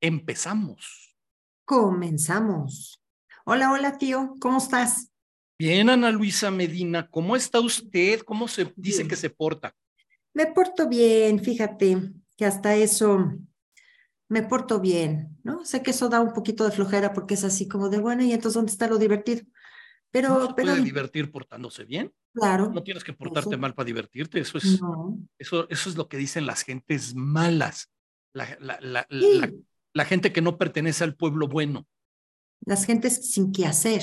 empezamos. Comenzamos. Hola, hola, tío, ¿cómo estás? Bien, Ana Luisa Medina, ¿cómo está usted? ¿Cómo se dice Bien. que se porta? Me porto bien, fíjate que hasta eso me porto bien, ¿no? Sé que eso da un poquito de flojera porque es así como de, bueno, y entonces, ¿dónde está lo divertido? ¿No Pero, se pero, puede divertir portándose bien? claro, No tienes que portarte eso, mal para divertirte. Eso es, no. eso, eso es lo que dicen las gentes malas. La, la, la, la, Sí, la gente que no pertenece al pueblo bueno. las gentes sin qué hacer,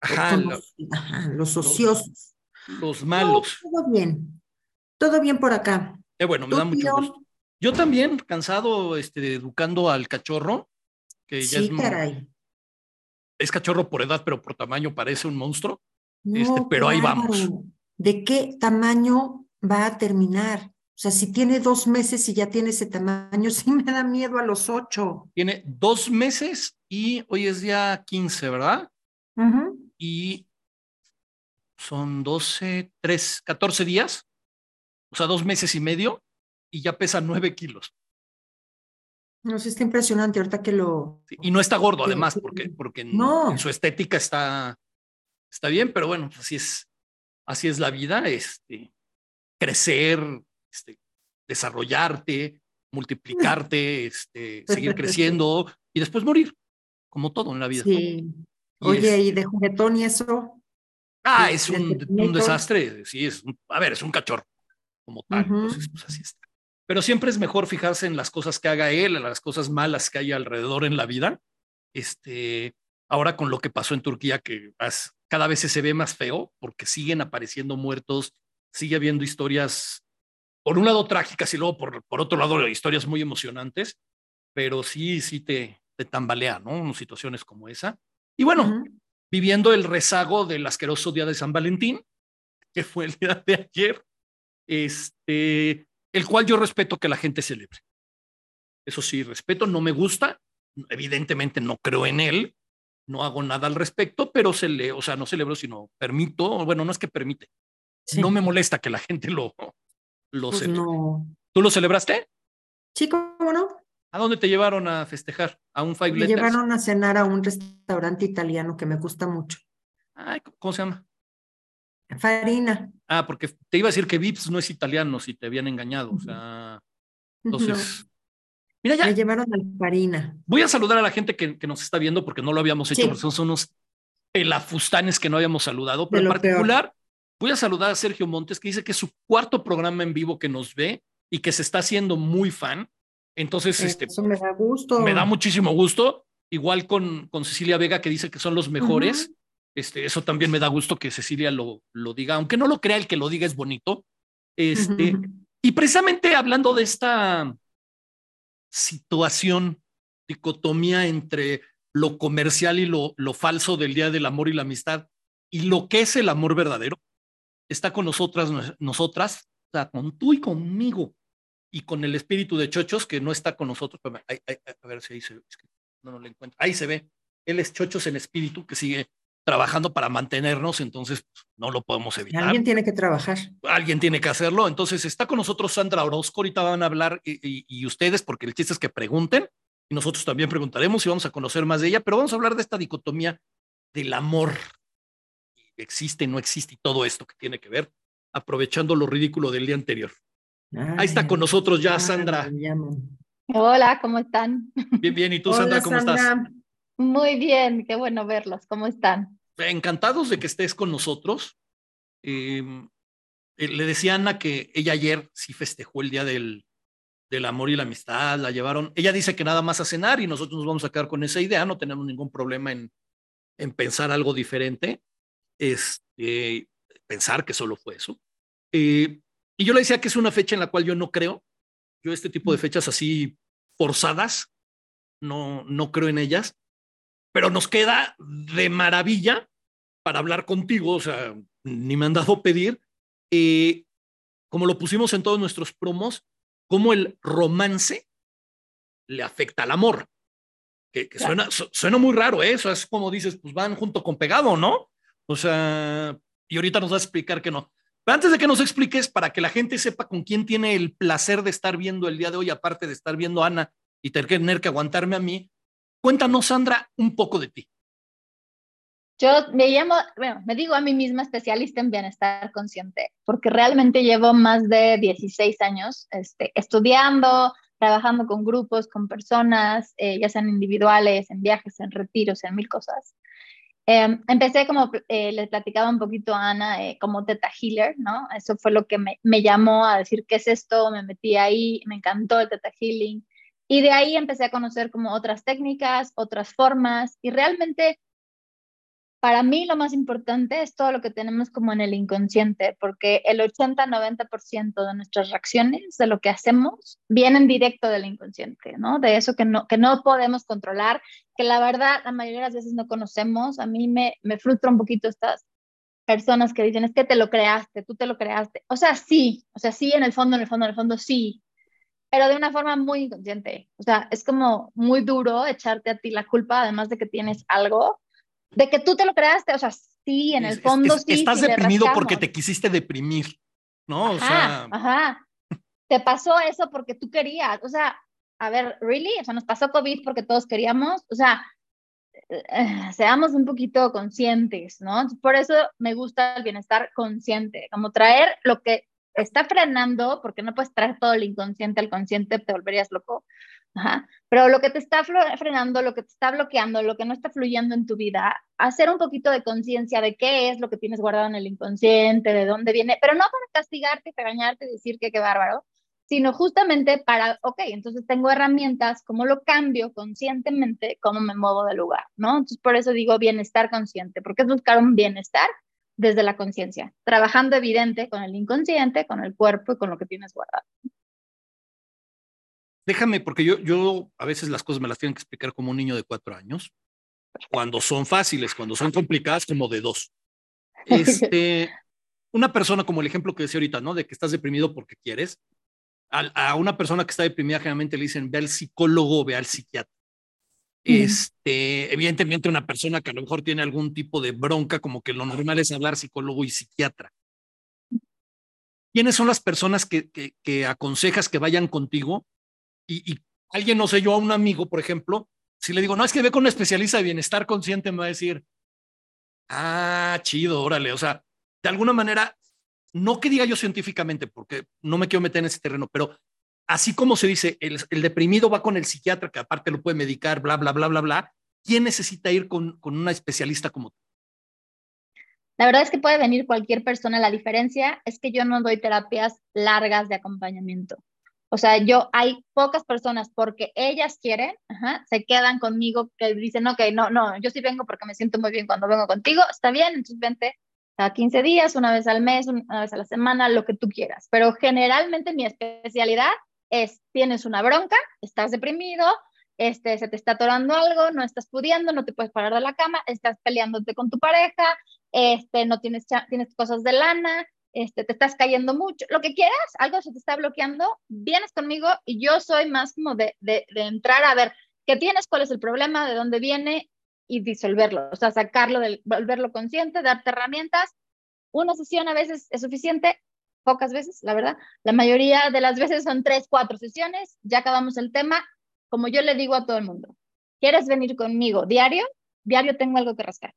Ajá, la- los, ajá, los ociosos. los malos. todo bien, todo bien por acá. Eh, bueno, me ¿Tú, da mucho gusto. Yo también, cansado, este, educando al cachorro, que ya es, Sí, caray. es cachorro por edad, pero por tamaño parece un monstruo. Este, No, qué pero ahí vamos. ¿De qué tamaño va a terminar? O sea, si tiene dos meses y ya tiene ese tamaño, sí me da miedo a los ocho. Tiene dos meses y hoy es día 15, ¿verdad? Y son 12, 3, 14 días, o sea, dos meses y medio, y ya pesa 9 kilos. No sé, está impresionante ahorita que lo... Sí, Y no está gordo, que- además, que- porque, porque en, en No, su estética está, está bien, pero bueno, pues así es, así es la vida, este, crecer, este, desarrollarte, multiplicarte, este, seguir creciendo y después morir, como todo en la vida. sí. Y Oye, es- ¿y de juguetón y eso? ah, ¿Y es un, un desastre, sí, es, un- a ver, es un cachorro como tal, Ujú. entonces pues así está. Pero siempre es mejor fijarse en las cosas que haga él, en las cosas malas que hay alrededor en la vida. Este, ahora con lo que pasó en Turquía, que as- cada vez se ve más feo porque siguen apareciendo muertos, sigue habiendo historias, por un lado trágicas y luego por, por otro lado historias muy emocionantes, pero sí, sí te, te tambalea, ¿no? Situaciones como esa. Y bueno, viviendo el rezago del asqueroso día de San Valentín, que fue el día de ayer, este, el cual yo respeto que la gente celebre. Eso sí, respeto, no me gusta, evidentemente no creo en él, no hago nada al respecto, pero se le, o sea, no celebro, sino permito, bueno, no es que permite, Sí, no me molesta que la gente lo, lo pues no. ¿Tú lo celebraste? Sí, ¿cómo no? ¿A dónde te llevaron a festejar? ¿A un Five Me Letters? llevaron a cenar a un restaurante italiano que me gusta mucho. Ay, ¿cómo se llama? Farina. Ah, porque te iba a decir que Vips no es italiano, si te habían engañado. O sea, entonces, mira, No, me ya llevaron al Farina. voy a saludar a la gente que, que nos está viendo porque no lo habíamos hecho, Sí. porque son unos pelafustanes que no habíamos saludado, pero en peor. Voy a saludar a Sergio Montes, que dice que es su cuarto programa en vivo que nos ve y que se está haciendo muy fan. Entonces, este, Eso me da gusto. me da muchísimo gusto. Igual con, con Cecilia Vega, que dice que son los mejores. Este, eso también me da gusto que Cecilia lo, lo diga, aunque no lo crea, el que lo diga es bonito. Este, y precisamente hablando de esta situación, dicotomía entre lo comercial y lo, lo falso del Día del Amor y la Amistad y lo que es el amor verdadero, está con nosotras, nos- nosotras, o sea, con tú y conmigo, y con el espíritu de Chochos, que no está con nosotros. Espérame, ay, ay, ay, a ver si ahí se es que no, no le encuentro. Ahí se ve. Él es Chochos en espíritu, que sigue trabajando para mantenernos, entonces pues, no lo podemos evitar Alguien tiene que trabajar. alguien tiene que hacerlo. Entonces está con nosotros Sandra Orozco. Ahorita van a hablar y, y- y ustedes, porque el chiste es que pregunten y nosotros también preguntaremos y vamos a conocer más de ella, pero vamos a hablar de esta dicotomía del amor. Existe, no existe y todo esto que tiene que ver, aprovechando lo ridículo del día anterior. Ahí está con nosotros ya Sandra. Hola, ¿cómo están? Bien, bien. ¿Y tú, Sandra, Hola, cómo estás? Muy bien, qué bueno verlos. ¿Cómo están? Encantados de que estés con nosotros. Eh, eh, le decía a Ana que ella ayer sí festejó el día del, del amor y la amistad, la llevaron. Ella dice que nada más a cenar y nosotros nos vamos a quedar con esa idea, no tenemos ningún problema en, en pensar algo diferente, este, pensar que solo fue eso. Eh, y yo le decía que es una fecha en la cual yo no creo. Yo este tipo de fechas así forzadas, no, no creo en ellas, pero nos queda de maravilla para hablar contigo, o sea, ni me han dado pedir, eh, como lo pusimos en todos nuestros promos, cómo el romance le afecta al amor. Que, que Claro. suena, su- suena muy raro, ¿eh? Eso es como dices, pues van junto con pegado, ¿no? O sea, y ahorita nos vas a explicar que no. Pero antes de que nos expliques, para que la gente sepa con quién tiene el placer de estar viendo el día de hoy, aparte de estar viendo a Ana y tener que aguantarme a mí. Cuéntanos, Sandra, un poco de ti. Yo me llamo, bueno, me digo a mí misma especialista en bienestar consciente, porque realmente llevo más de 16 años este, estudiando, trabajando con grupos, con personas, eh, ya sean individuales, en viajes, en retiros, en mil cosas. Em, empecé como eh, les platicaba un poquito a Ana, eh, como Teta Healer, ¿no? Eso fue lo que me, llamó a decir, ¿qué es esto? Me metí ahí, me encantó el Teta Healing. Y de ahí empecé a conocer como otras técnicas, otras formas, y realmente para mí lo más importante es todo lo que tenemos como en el inconsciente, porque el 80-90% de nuestras reacciones, de lo que hacemos, vienen directo del inconsciente, ¿no? De eso que no, que no podemos controlar, que la verdad la mayoría de las veces no conocemos. A mí me, me frustra un poquito estas personas que dicen, es que te lo creaste, tú te lo creaste. O sea, sí, o sea, sí, en el fondo, en el fondo, en el fondo, sí, pero de una forma muy inconsciente. O sea, es como muy duro echarte a ti la culpa, además de que tienes algo de que tú te lo creaste, o sea, sí, en el fondo sí. Estás deprimido porque te quisiste deprimir, ¿no? Ajá, o sea, ajá. Te pasó eso porque tú querías, o sea, a ver, ¿really? O sea, nos pasó COVID porque todos queríamos, o sea, eh, seamos un poquito conscientes, ¿no? Por eso me gusta el bienestar consciente, como traer lo que está frenando, porque no puedes traer todo el inconsciente al consciente, te volverías loco. Ajá. Pero lo que te está frenando, lo que te está bloqueando, lo que no está fluyendo en tu vida, hacer un poquito de conciencia de qué es lo que tienes guardado en el inconsciente, de dónde viene, pero no para castigarte, regañarte, decir que qué bárbaro, sino justamente para, ok, entonces tengo herramientas, cómo lo cambio conscientemente, cómo me muevo del lugar, ¿no? Entonces por eso digo bienestar consciente, porque es buscar un bienestar desde la conciencia, trabajando evidente con el inconsciente, con el cuerpo y con lo que tienes guardado. Déjame, porque yo, yo a veces las cosas me las tienen que explicar como un niño de cuatro años, cuando son fáciles, cuando son complicadas, como de dos. Este, una persona como el ejemplo que decía ahorita, ¿no? De que estás deprimido porque quieres. A, a una persona que está deprimida generalmente le dicen ve al psicólogo, ve al psiquiatra. Este, evidentemente una persona que a lo mejor tiene algún tipo de bronca, como que lo normal es hablar psicólogo y psiquiatra. ¿Quiénes son las personas que, que, que aconsejas que vayan contigo? Y, alguien, no sé, yo a un amigo, por ejemplo, si le digo, no, es que ve con un especialista de bienestar consciente, me va a decir, ah, chido, órale. O sea, de alguna manera, no que diga yo científicamente, porque no me quiero meter en ese terreno, pero así como se dice, el, el, deprimido va con el psiquiatra, que aparte lo puede medicar, bla, bla, bla, bla, bla, ¿quién necesita ir con, con una especialista como tú? La verdad es que puede venir cualquier persona. La diferencia es que yo no doy terapias largas de acompañamiento. O sea, yo hay pocas personas porque ellas quieren, se quedan conmigo, que dicen, ok, no, no, yo sí vengo porque me siento muy bien cuando vengo contigo, está bien, entonces vente cada 15 días, una vez al mes, una vez a la semana, lo que tú quieras. Pero generalmente mi especialidad es, tienes una bronca, estás deprimido, este, se te está atorando algo, no estás pudiendo, no te puedes parar de la cama, estás peleándote con tu pareja, este, no tienes, tienes cosas de lana, este, te estás cayendo mucho, lo que quieras, algo se te está bloqueando, vienes conmigo y yo soy más como de, de, de entrar a ver qué tienes, cuál es el problema, de dónde viene y disolverlo, o sea, sacarlo, del, volverlo consciente, darte herramientas. Una sesión a veces es suficiente, pocas veces, la verdad. La mayoría de las veces son tres, cuatro sesiones, ya acabamos el tema. Como yo le digo a todo el mundo, ¿quieres venir conmigo diario? Diario tengo algo que rascar.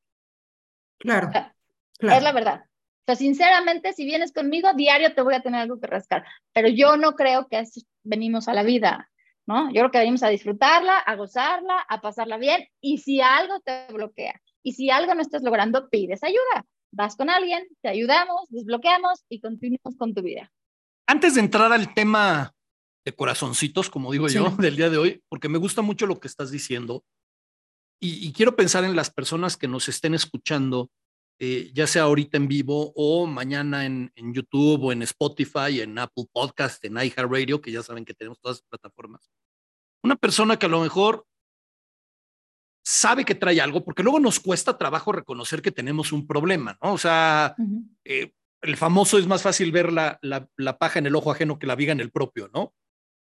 Claro, o sea, claro. Es la verdad. O sea, sinceramente, si vienes conmigo, diario te voy a tener algo que rascar. Pero yo no creo que así venimos a la vida, ¿no? Yo creo que venimos a disfrutarla, a gozarla, a pasarla bien. Y si algo te bloquea y si algo no estás logrando, pides ayuda vas con alguien, te ayudamos, desbloqueamos y continuamos con tu vida. Antes de entrar al tema de corazoncitos, como digo sí. yo, del día de hoy, porque me gusta mucho lo que estás diciendo y, y quiero pensar en las personas que nos estén escuchando, eh, ya sea ahorita en vivo o mañana en, en, YouTube o en Spotify, en Apple Podcast, en iHeartRadio, que ya saben que tenemos todas las plataformas. Una persona que a lo mejor sabe que trae algo, porque luego nos cuesta trabajo reconocer que tenemos un problema, ¿no? O sea, uh -huh. eh, el famoso es más fácil ver la, la, la, paja en el ojo ajeno que la viga en el propio, ¿no?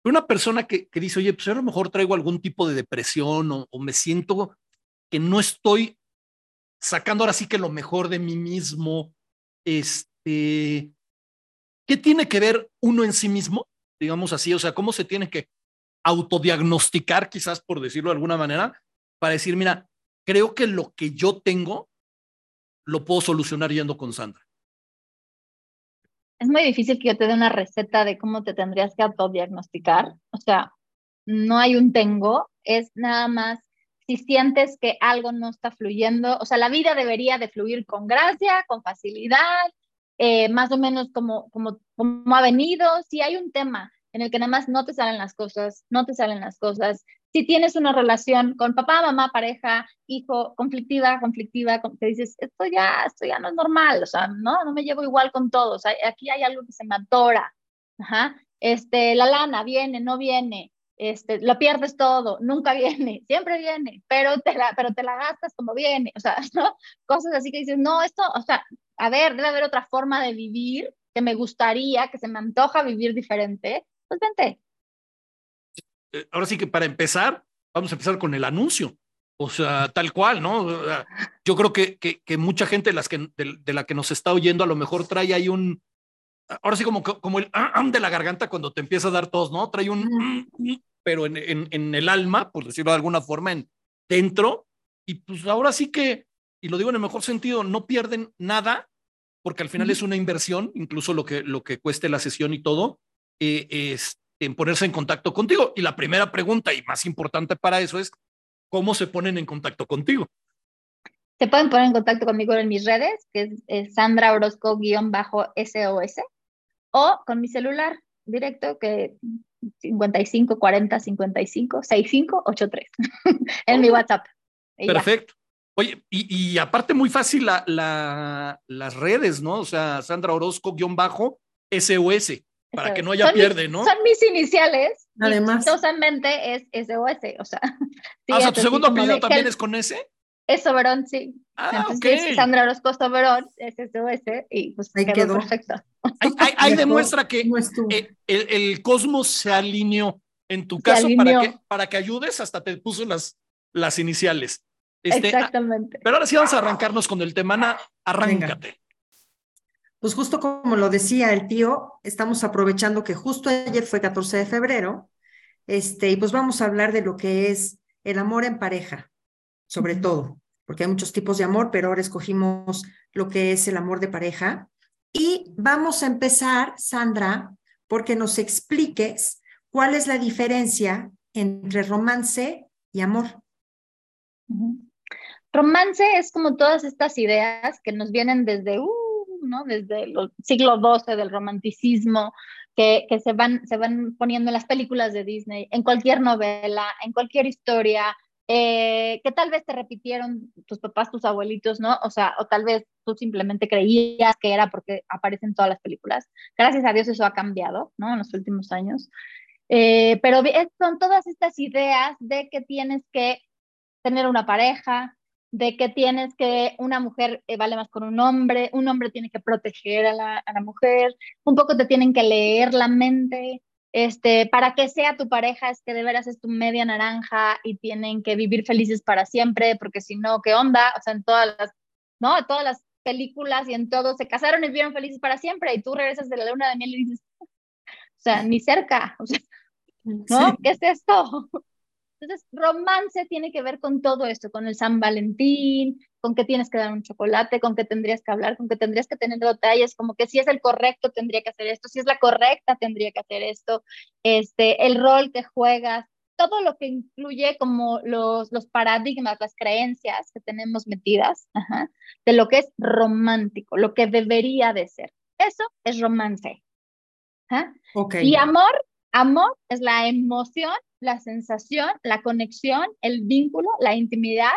Una persona que, que dice, oye, pues a lo mejor traigo algún tipo de depresión o, o, me siento que no estoy sacando ahora sí que lo mejor de mí mismo, este, ¿qué tiene que ver uno en sí mismo? Digamos así, o sea, ¿cómo se tiene que autodiagnosticar, quizás por decirlo de alguna manera, para decir, mira, creo que lo que yo tengo lo puedo solucionar yendo con Sandra. Es muy difícil que yo te dé una receta de cómo te tendrías que autodiagnosticar. O sea, no hay un tengo, es nada más si que algo no está fluyendo, o sea, la vida debería de fluir con gracia, con facilidad, eh, más o menos como, como, como ha venido. Si hay un tema en el que nada más no te salen las cosas, no te salen las cosas. Si tienes una relación con papá, mamá, pareja, hijo, conflictiva, conflictiva, te dices, esto ya, esto ya no es normal, o sea, no, no me llevo igual con todos, aquí hay algo que se me atora, Ajá. Este, la lana viene, no viene, este, lo pierdes todo, nunca viene, siempre viene, pero te la, pero te la gastas como viene, o sea, ¿no? cosas así que dices, no, esto, o sea, a ver, debe haber otra forma de vivir que me gustaría, que se me antoja vivir diferente, pues vente. Eh, ahora sí que para empezar, vamos a empezar con el anuncio. O sea, tal cual, ¿no? Yo creo que, que, que mucha gente de, las que, de, la que nos está oyendo a lo mejor trae ahí un, ahora sí como, como el de la garganta cuando te empieza a dar tos, ¿no? Trae un, pero en, en, en, el alma, por decirlo de alguna forma, en, dentro. Y pues ahora sí que, y lo digo en el mejor sentido, no pierden nada, porque al final es una inversión, incluso lo que, lo que cueste la sesión y todo, eh, es, en ponerse en contacto contigo. Y la primera pregunta y más importante para eso es, ¿cómo se ponen en contacto contigo? Se pueden poner en contacto conmigo en mis redes, que es, Sandra Orozco-SOS, o con mi celular directo, que 55 40 55 65 83, en mi WhatsApp. Perfecto. Oye, y, aparte muy fácil la, la, las redes, ¿no? O sea, Sandra Orozco-SOS para que no haya pierde, ¿no? Son mis iniciales. Además. Es SOS, o sea. Ah, o sea, tu segundo apellido también es con S. Es Soberón, sí. Ah, Entonces, Sandra Orozco Soberón es SOS y pues ahí quedó, perfecto. Ahí, demuestra que el, el, cosmos se alineó en tu caso para que, para que ayudes, hasta te puso las, las iniciales. Este, ah, Exactamente. pero ahora sí vamos a arrancarnos con el tema, Ana, arráncate. Pues justo como lo decía el tío, estamos aprovechando que justo ayer fue 14 de febrero, este, y pues vamos a hablar de lo que es el amor en pareja, sobre todo, porque hay muchos tipos de amor, pero ahora escogimos lo que es el amor de pareja. Y vamos a empezar, Sandra, porque nos expliques cuál es la diferencia entre romance y amor. Romance es como todas estas ideas que nos vienen desde, uh, desde el siglo XII del romanticismo, que, que, se, van, se van poniendo en las películas de Disney, en cualquier novela, en cualquier historia, eh, que tal vez te repitieron tus papás, tus abuelitos, ¿no? O sea, o tal vez tú simplemente creías que era porque aparecen todas las películas. Gracias a Dios eso ha cambiado, ¿no? En los últimos años. Eh, pero son todas estas ideas de que tienes que tener una pareja, de que tienes que, una mujer eh, vale más con un hombre, un hombre tiene que proteger a la, mujer, un poco te tienen que leer la mente, este, para que sea tu pareja es que de veras es tu media naranja y tienen que vivir felices para siempre, porque si no, ¿qué onda? O sea, en todas las, ¿no? En todas las películas y en todo, se casaron y vivieron felices para siempre y tú regresas de la luna de miel y dices, o sea, ni cerca, o sea, ¿no? ¿Qué es esto? Entonces, romance tiene que ver con todo esto, con el San Valentín, con que tienes que dar un chocolate, con que tendrías que hablar, con que tendrías que tener detalles, como que si es el correcto tendría que hacer esto, si es la correcta tendría que hacer esto, este, el rol que juegas, todo lo que incluye como los, los paradigmas, las creencias que tenemos metidas de lo que es romántico, lo que debería de ser. Eso es romance. Okay. Y amor, amor es la emoción la sensación, la conexión, el vínculo, la intimidad,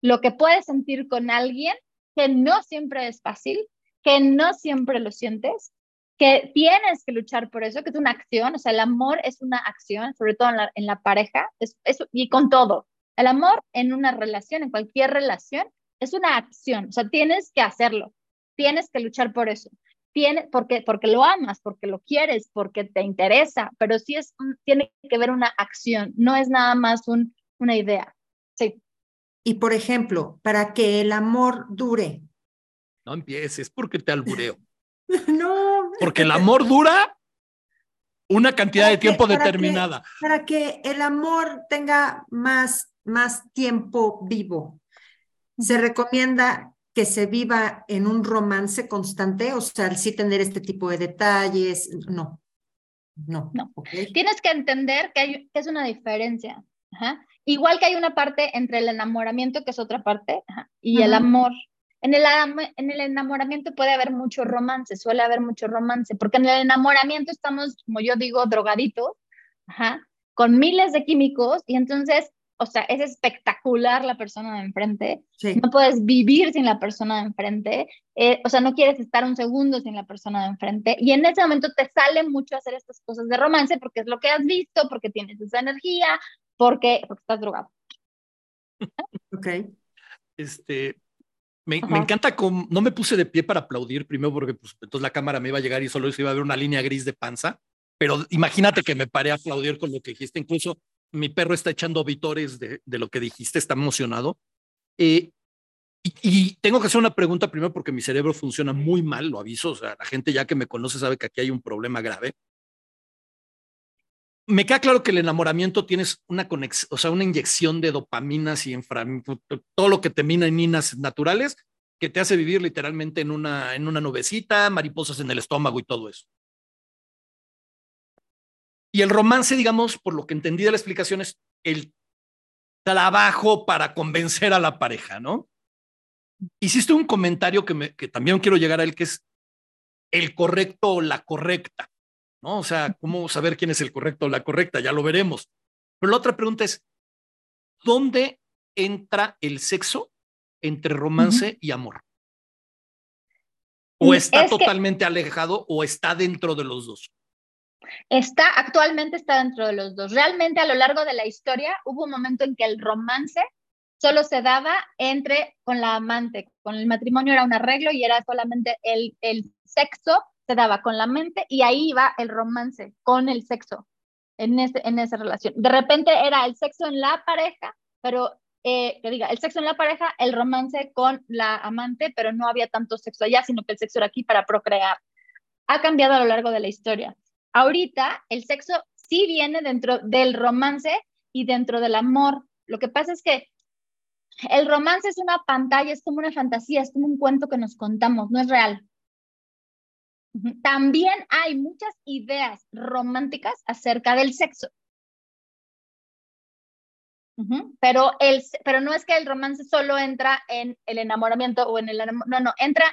lo que puedes sentir con alguien que no siempre es fácil, que no siempre lo sientes, que tienes que luchar por eso, que es una acción, o sea, el amor es una acción, sobre todo en la, pareja, es, y con todo. El amor en una relación, en cualquier relación, es una acción, o sea, tienes que hacerlo, tienes que luchar por eso tiene, porque, porque lo amas, porque lo quieres, porque te interesa, pero sí es, tiene que ver una acción, no es nada más un, una idea. Sí. Y por ejemplo, para que el amor dure. No empieces porque te albureo. no. Porque el amor dura una cantidad de tiempo determinada. para que el amor tenga más, más tiempo vivo, se recomienda que se viva en un romance constante, o sea, sí tener este tipo de detalles, no. No. no. Tienes que entender que, hay, que es una diferencia. Igual que hay una parte entre el enamoramiento, que es otra parte, y el amor. En el, en el enamoramiento puede haber mucho romance, suele haber mucho romance, porque en el enamoramiento estamos, como yo digo, drogaditos, con miles de químicos, y entonces o sea, es espectacular la persona de enfrente. No puedes vivir sin la persona de enfrente. Eh, o sea, no quieres estar un segundo sin la persona de enfrente. Y en ese momento te sale mucho hacer estas cosas de romance porque es lo que has visto, porque tienes esa energía, porque, porque estás drogado. Ok. Este, me, me, encanta no me puse de pie para aplaudir primero porque pues, entonces la cámara me iba a llegar y solo se iba a ver una línea gris de panza, pero imagínate que me paré a aplaudir con lo que dijiste, incluso mi perro está echando vitores de, de lo que dijiste, está emocionado. Eh, y, tengo que hacer una pregunta primero porque mi cerebro funciona muy mal, lo aviso, o sea, la gente ya que me conoce sabe que aquí hay un problema grave. Me queda claro que el enamoramiento tienes una conexión, o sea, una inyección de dopaminas y todo lo que termina en minas naturales que te hace vivir literalmente en una, en una nubecita, mariposas en el estómago y todo eso. Y el romance, digamos, por lo que entendí de la explicación, es el trabajo para convencer a la pareja, ¿no? Hiciste un comentario que, me, que también quiero llegar a él, que es el correcto o la correcta, ¿no? O sea, ¿cómo saber quién es el correcto o la correcta? Ya lo veremos. Pero la otra pregunta es, ¿dónde entra el sexo entre romance y amor? ¿O está totalmente alejado o está dentro de los dos? Está, actualmente está dentro de los dos. Realmente a lo largo de la historia hubo un momento en que el romance solo se daba entre con la amante, con el matrimonio era un arreglo y era solamente el, el sexo se daba con la mente y ahí iba el romance con el sexo en, ese, en esa relación. De repente era el sexo en la pareja, pero eh, que diga, el sexo en la pareja, el romance con la amante, pero no había tanto sexo allá, sino que el sexo era aquí para procrear. Ha cambiado a lo largo de la historia. Ahorita el sexo sí viene dentro del romance y dentro del amor. Lo que pasa es que el romance es una pantalla, es como una fantasía, es como un cuento que nos contamos, no es real. También hay muchas ideas románticas acerca del sexo. Pero, el, pero no es que el romance solo entra en el enamoramiento o en el no, no, entra,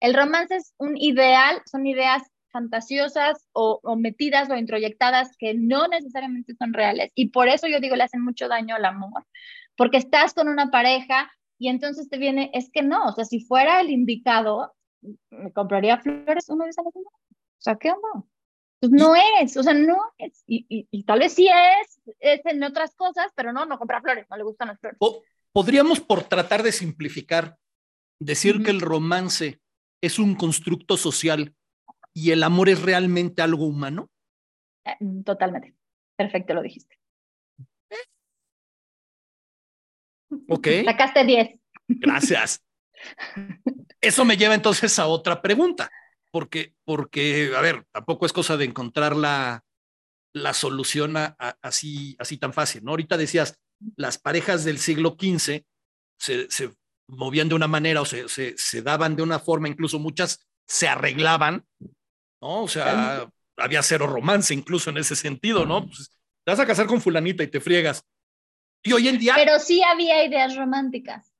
el romance es un ideal, son ideas fantasiosas o, metidas o introyectadas que no necesariamente son reales. Y por eso yo digo, le hacen mucho daño al amor, porque estás con una pareja y entonces te viene, es que no, o sea, si fuera el indicado, me compraría flores uno de O sea, ¿qué onda? Pues no es, o sea, no es. Y, y, tal vez sí es, es en otras cosas, pero no, no compra flores, no le gustan las flores. podríamos, por tratar de simplificar, decir que el romance es un constructo social y el amor es realmente algo humano? Eh, totalmente. Perfecto, lo dijiste. Ok. Sacaste 10. Gracias. Eso me lleva entonces a otra pregunta, porque, porque a ver, tampoco es cosa de encontrar la, la solución así, así tan fácil, ¿no? Ahorita decías, las parejas del siglo XV se, se movían de una manera o se, se, se, daban de una forma, incluso muchas se arreglaban ¿no? O sea, había cero romance incluso en ese sentido, ¿no? Pues, te vas a casar con fulanita y te friegas. Y hoy en día... Pero sí había ideas románticas.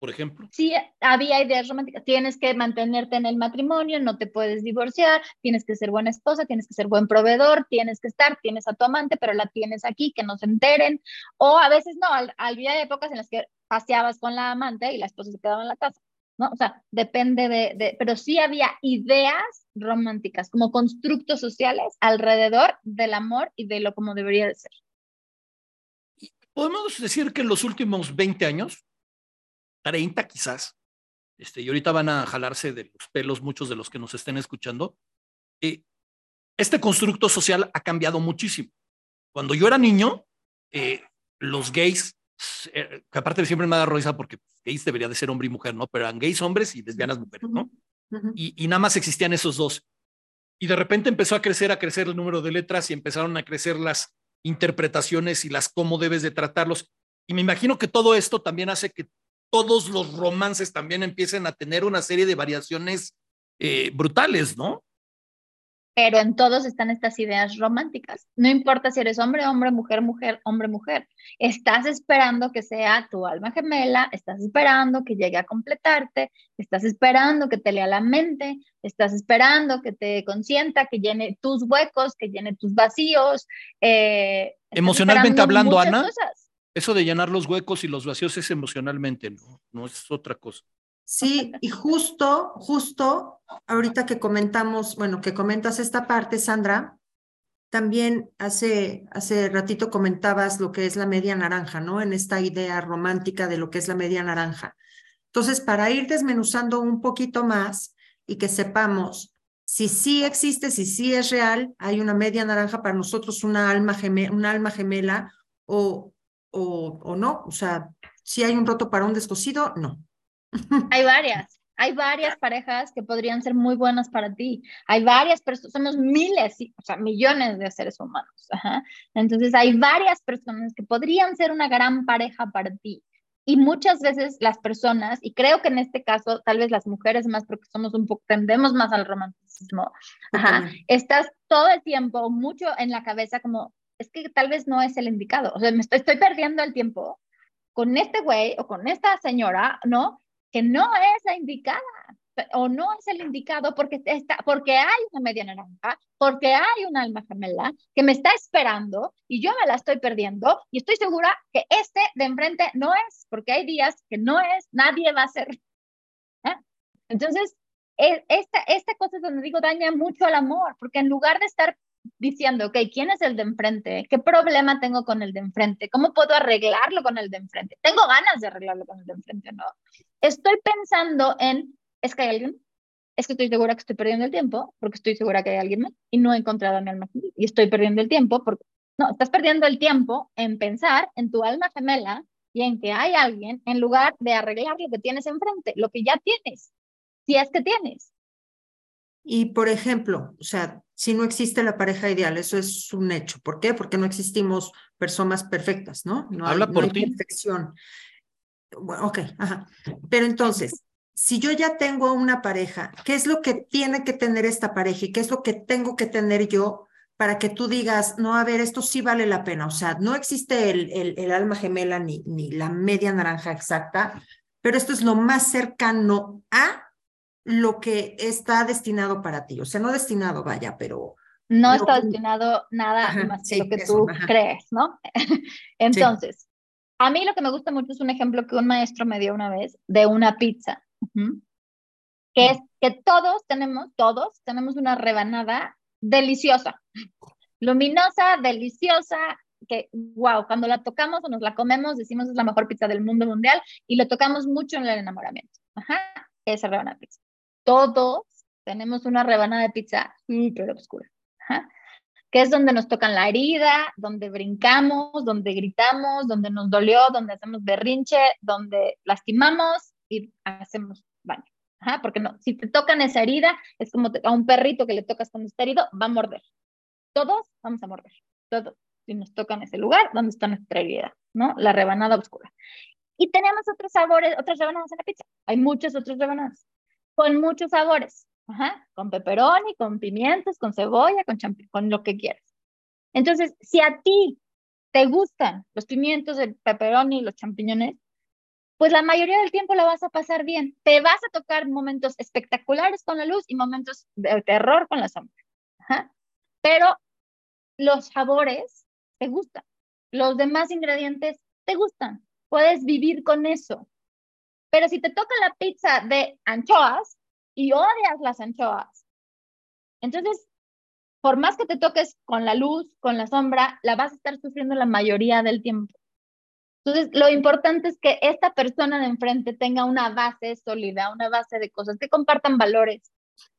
Por ejemplo. Sí, había ideas románticas. Tienes que mantenerte en el matrimonio, no te puedes divorciar, tienes que ser buena esposa, tienes que ser buen proveedor, tienes que estar, tienes a tu amante, pero la tienes aquí, que no se enteren. O a veces no, había épocas en las que paseabas con la amante y la esposa se quedaba en la casa. ¿No? O sea, depende de, pero sí había ideas románticas como constructos sociales alrededor del amor y de lo como debería de ser. Podemos decir que en los últimos 20 años, 30 quizás, este, y ahorita van a jalarse de los pelos muchos de los que nos estén escuchando, eh, este constructo social ha cambiado muchísimo. Cuando yo era niño, eh, los gays, que aparte siempre me da risa porque gays debería de ser hombre y mujer, ¿no? Pero eran gays hombres y lesbianas mujeres, ¿no? y, y, nada más existían esos dos. y de repente empezó a crecer, a crecer el número de letras y empezaron a crecer las interpretaciones y las cómo debes de tratarlos. Y me imagino que todo esto también hace que todos los romances también empiecen a tener una serie de variaciones eh, brutales, ¿no? Pero en todos están estas ideas románticas. No importa si eres hombre, hombre, mujer, mujer, hombre, mujer. Estás esperando que sea tu alma gemela, estás esperando que llegue a completarte, estás esperando que te lea la mente, estás esperando que te consienta, que llene tus huecos, que llene tus vacíos. Eh, emocionalmente hablando, Ana, eso de llenar los huecos y los vacíos es emocionalmente, no, no es otra cosa. Sí, y justo, justo, ahorita que comentamos, bueno, que comentas esta parte, Sandra, también hace, hace ratito comentabas lo que es la media naranja, ¿no? En esta idea romántica de lo que es la media naranja. Entonces, para ir desmenuzando un poquito más y que sepamos si sí existe, si sí es real, hay una media naranja para nosotros, una alma, gemela, una alma gemela o, o, o no. O sea, si hay un roto para un descosido, no. Hay varias, hay varias parejas que podrían ser muy buenas para ti. Hay varias personas, somos miles, o sea, millones de seres humanos. Entonces, hay varias personas que podrían ser una gran pareja para ti. Y muchas veces las personas, y creo que en este caso, tal vez las mujeres más, porque somos un poco, tendemos más al romanticismo, estás todo el tiempo mucho en la cabeza como, es que tal vez no es el indicado, o sea, me estoy, estoy perdiendo el tiempo con este güey o con esta señora, ¿no? Que no es la indicada o no es el indicado porque, está, porque hay una media naranja, porque hay un alma gemela que me está esperando y yo me la estoy perdiendo y estoy segura que este de enfrente no es, porque hay días que no es, nadie va a ser. ¿eh? Entonces, e, esta, esta cosa es donde digo daña mucho al amor, porque en lugar de estar diciendo, ok, ¿quién es el de enfrente? ¿Qué problema tengo con el de enfrente? ¿Cómo puedo arreglarlo con el de enfrente? ¿Tengo ganas de arreglarlo con el de enfrente no? Estoy pensando en, ¿es que hay alguien? Es que estoy segura que estoy perdiendo el tiempo porque estoy segura que hay alguien más y no he encontrado a mi alma gemela. Y estoy perdiendo el tiempo porque, no, estás perdiendo el tiempo en pensar en tu alma gemela y en que hay alguien en lugar de arreglar lo que tienes enfrente, lo que ya tienes, si es que tienes. Y por ejemplo, o sea, si no existe la pareja ideal, eso es un hecho. ¿Por qué? Porque no existimos personas perfectas, ¿no? No Habla por ti. perfección. Bueno, ok, ajá. Pero entonces, si yo ya tengo una pareja, ¿qué es lo que tiene que tener esta pareja y qué es lo que tengo que tener yo para que tú digas, no, a ver, esto sí vale la pena? O sea, no existe el, el, el alma gemela ni, ni la media naranja exacta, pero esto es lo más cercano a lo que está destinado para ti. O sea, no destinado, vaya, pero... No está destinado nada más que lo que tú crees, ¿no? Entonces, a mí lo que me gusta mucho es un ejemplo que un maestro me dio una vez de una pizza, que es que todos tenemos, todos tenemos una rebanada deliciosa, luminosa, deliciosa, que, wow, cuando la tocamos o nos la comemos, decimos es la mejor pizza del mundo mundial y lo tocamos mucho en el enamoramiento. Ajá, esa rebanada pizza todos tenemos una rebanada de pizza súper oscura, que es donde nos tocan la herida, donde brincamos, donde gritamos, donde nos dolió, donde hacemos berrinche, donde lastimamos y hacemos baño. porque no, si te tocan esa herida, es como a un perrito que le tocas cuando está herido, va a morder. Todos vamos a morder, todos. Si nos tocan ese lugar donde está nuestra herida, ¿no? La rebanada oscura. Y tenemos otros sabores, otras rebanadas en la pizza. Hay muchas otras rebanadas con muchos sabores, Ajá, con pepperoni, con pimientos, con cebolla, con, con lo que quieras. Entonces, si a ti te gustan los pimientos, el pepperoni los champiñones, pues la mayoría del tiempo la vas a pasar bien. Te vas a tocar momentos espectaculares con la luz y momentos de terror con la sombra. Ajá. Pero los sabores te gustan. Los demás ingredientes te gustan. Puedes vivir con eso. Pero si te toca la pizza de anchoas y odias las anchoas, entonces, por más que te toques con la luz, con la sombra, la vas a estar sufriendo la mayoría del tiempo. Entonces, lo importante es que esta persona de enfrente tenga una base sólida, una base de cosas, que compartan valores,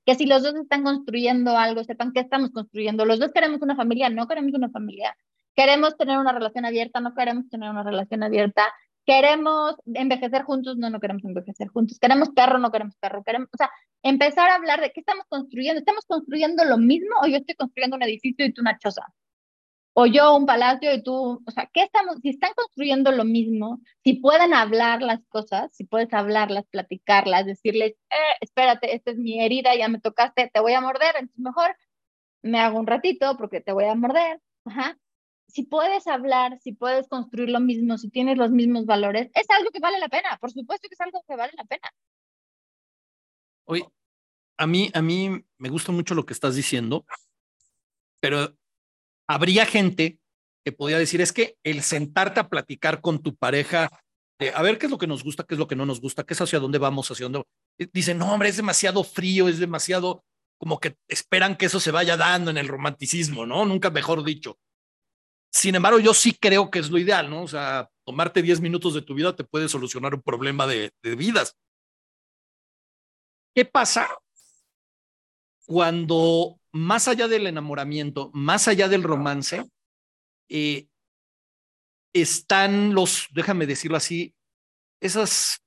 que si los dos están construyendo algo, sepan que estamos construyendo. Los dos queremos una familia, no queremos una familia. Queremos tener una relación abierta, no queremos tener una relación abierta queremos envejecer juntos, no, no queremos envejecer juntos, queremos perro, no queremos perro, queremos, o sea, empezar a hablar de qué estamos construyendo, estamos construyendo lo mismo o yo estoy construyendo un edificio y tú una choza, o yo un palacio y tú, o sea, ¿qué estamos, si están construyendo lo mismo, si pueden hablar las cosas, si puedes hablarlas, platicarlas, decirles, eh, espérate, esta es mi herida, ya me tocaste, te voy a morder, entonces mejor me hago un ratito porque te voy a morder, ajá, si puedes hablar, si puedes construir lo mismo, si tienes los mismos valores, es algo que vale la pena. Por supuesto que es algo que vale la pena. Oye, a mí, a mí me gusta mucho lo que estás diciendo, pero habría gente que podría decir, es que el sentarte a platicar con tu pareja, de, a ver qué es lo que nos gusta, qué es lo que no nos gusta, qué es hacia dónde vamos, hacia dónde... Dicen, no, hombre, es demasiado frío, es demasiado como que esperan que eso se vaya dando en el romanticismo, ¿no? Nunca mejor dicho. Sin embargo, yo sí creo que es lo ideal, ¿no? O sea, tomarte 10 minutos de tu vida te puede solucionar un problema de, vidas. ¿Qué pasa cuando más allá del enamoramiento, más allá del romance, eh, están los, déjame decirlo así, esos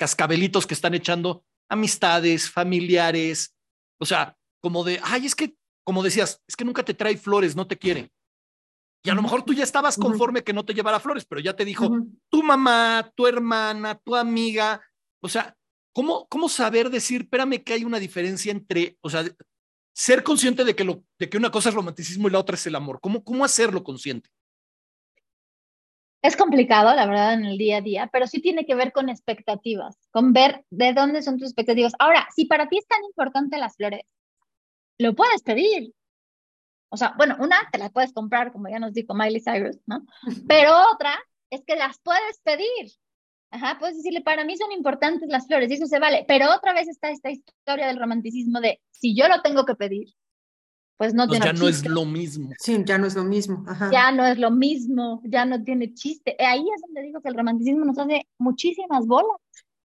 cascabelitos que están echando amistades, familiares, o sea, como de, ay, es que, como decías, es que nunca te trae flores, no te quiere. Y a lo mejor tú ya estabas conforme que no te llevara flores, pero ya te dijo tu mamá, tu hermana, tu amiga. O sea, ¿cómo, ¿cómo saber decir, espérame que hay una diferencia entre, o sea, ser consciente de que, lo, de que una cosa es romanticismo y la otra es el amor? ¿Cómo, cómo hacerlo consciente? Es complicado, la verdad, en el día a día, pero sí tiene que ver con expectativas, con ver de dónde son tus expectativas. Ahora, si para ti es tan importante las flores, lo puedes pedir, o sea, bueno, una te la puedes comprar, como ya nos dijo Miley Cyrus, ¿no? Pero otra es que las puedes pedir. Ajá, puedes decirle, para mí son importantes las flores y eso se vale. Pero otra vez está esta historia del romanticismo de, si yo lo tengo que pedir, pues no pues ya no es lo mismo. Sí, ya no es lo mismo. Ya no es lo mismo, ya no tiene chiste. Ahí es donde digo que el romanticismo nos hace muchísimas bolas.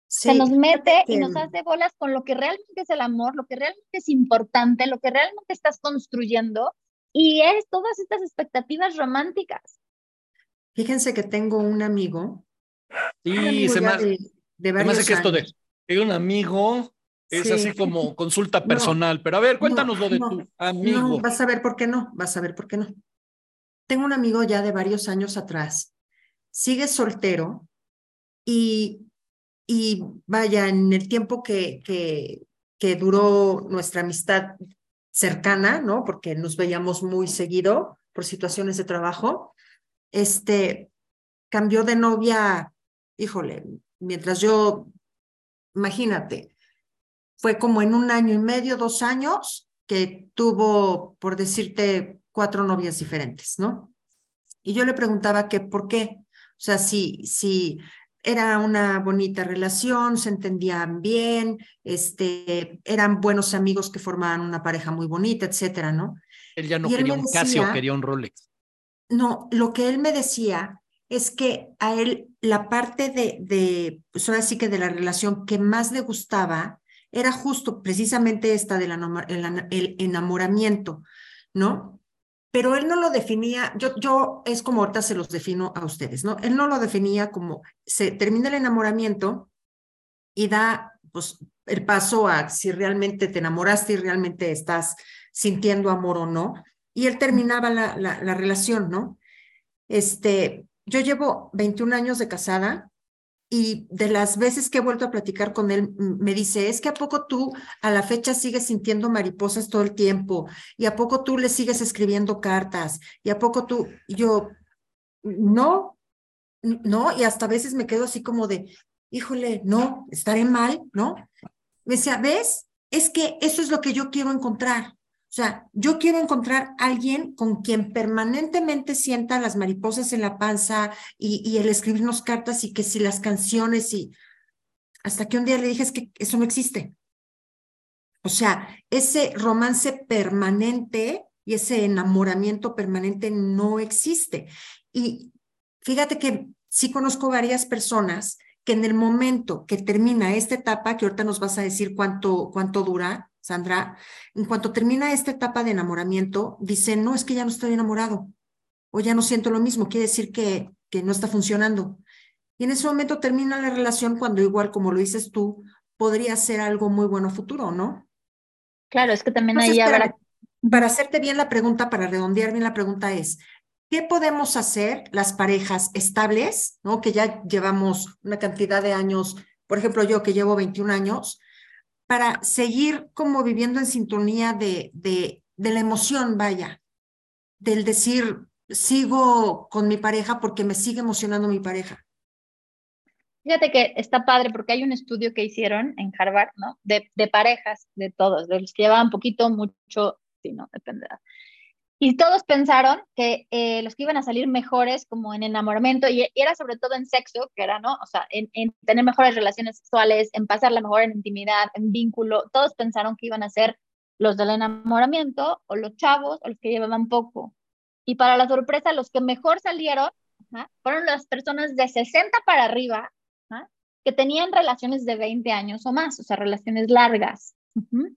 se nos mete y nos hace bolas con lo que realmente es el amor, lo que realmente es importante, lo que realmente estás construyendo y es todas estas expectativas románticas. Fíjense que tengo un amigo. Sí, se me, de, de que esto de, un amigo es así como consulta personal, pero a ver, cuéntanos lo de tu amigo. No, vas a ver por qué no, vas a ver por qué no. Tengo un amigo ya de varios años atrás, sigue soltero y, y vaya, en el tiempo que, que, que duró nuestra amistad cercana, ¿no? Porque nos veíamos muy seguido por situaciones de trabajo. Este cambió de novia, híjole, mientras yo, imagínate, fue como en un año y medio, dos años, que tuvo, por decirte, cuatro novias diferentes, ¿no? Y yo le preguntaba que por qué. O sea, si, si era una bonita relación, se entendían bien, este, eran buenos amigos que formaban una pareja muy bonita, etcétera, ¿no? Él ya no quería un Casio, quería un Rolex. No, lo que él me decía es que a él la parte de, de pues ahora sí que de la relación que más le gustaba era justo precisamente esta del el enamoramiento, ¿no? Pero él no lo definía, yo, yo es como ahorita se los defino a ustedes, ¿no? Él no lo definía como se termina el enamoramiento y da pues el paso a si realmente te enamoraste y realmente estás sintiendo amor o no, y él terminaba la, la, la relación, ¿no? Este, yo llevo 21 años de casada y de las veces que he vuelto a platicar con él, me dice, es que a poco tú a la fecha sigues sintiendo mariposas todo el tiempo y a poco tú le sigues escribiendo cartas y a poco tú, yo, no, no, y hasta a veces me quedo así como de, híjole, no, estaré mal, ¿no? Me decía, ¿ves? Es que eso es lo que yo quiero encontrar. O sea, yo quiero encontrar alguien con quien permanentemente sienta las mariposas en la panza y, el escribirnos cartas y que si las canciones y hasta que un día le dije es que eso no existe. O sea, ese romance permanente y ese enamoramiento permanente no existe. Y fíjate que sí conozco varias personas que en el momento que termina esta etapa, que ahorita nos vas a decir cuánto, cuánto dura, Sandra, en cuanto termina esta etapa de enamoramiento, dice, no, es que ya no estoy enamorado o ya no siento lo mismo, quiere decir que, que no está funcionando. y en ese momento termina la relación cuando igual como lo dices tú, podría ser algo muy bueno futuro, ¿no? Claro, es que también ahí habrá... Para hacerte bien la pregunta, para redondear bien la pregunta es, ¿qué podemos hacer las parejas estables, ¿no? que ya llevamos una cantidad de años, por ejemplo yo que llevo 21 años, para seguir como viviendo en sintonía de, de, de la emoción, vaya, del decir, sigo con mi pareja porque me sigue emocionando mi pareja. Fíjate que está padre porque hay un estudio que hicieron en Harvard, ¿no? De, de parejas, de todos, de los que llevaban poquito, mucho, sí, no, dependerá. Y todos pensaron que eh, los que iban a salir mejores como en enamoramiento, y, era sobre todo en sexo, que era, ¿no? O sea, en, en, tener mejores relaciones sexuales, en pasarla mejor en intimidad, en vínculo, todos pensaron que iban a ser los del enamoramiento o los chavos o los que llevaban poco. Y para la sorpresa, los que mejor salieron ¿ja? fueron las personas de 60 para arriba ¿ja? que tenían relaciones de 20 años o más, o sea, relaciones largas. Uh -huh.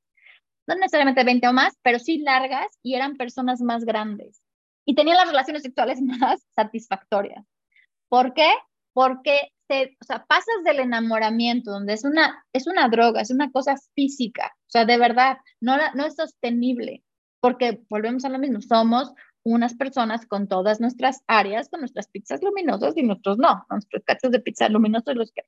No necesariamente 20 o más, pero sí largas y eran personas más grandes. Y tenían las relaciones sexuales más satisfactorias. ¿Por qué? Porque te, o sea, pasas del enamoramiento, donde es una, es una droga, es una cosa física, o sea, de verdad, no, no es sostenible, porque volvemos a lo mismo, somos unas personas con todas nuestras áreas, con nuestras pizzas luminosas y nuestros no, nuestros cachos de pizza luminosos los que...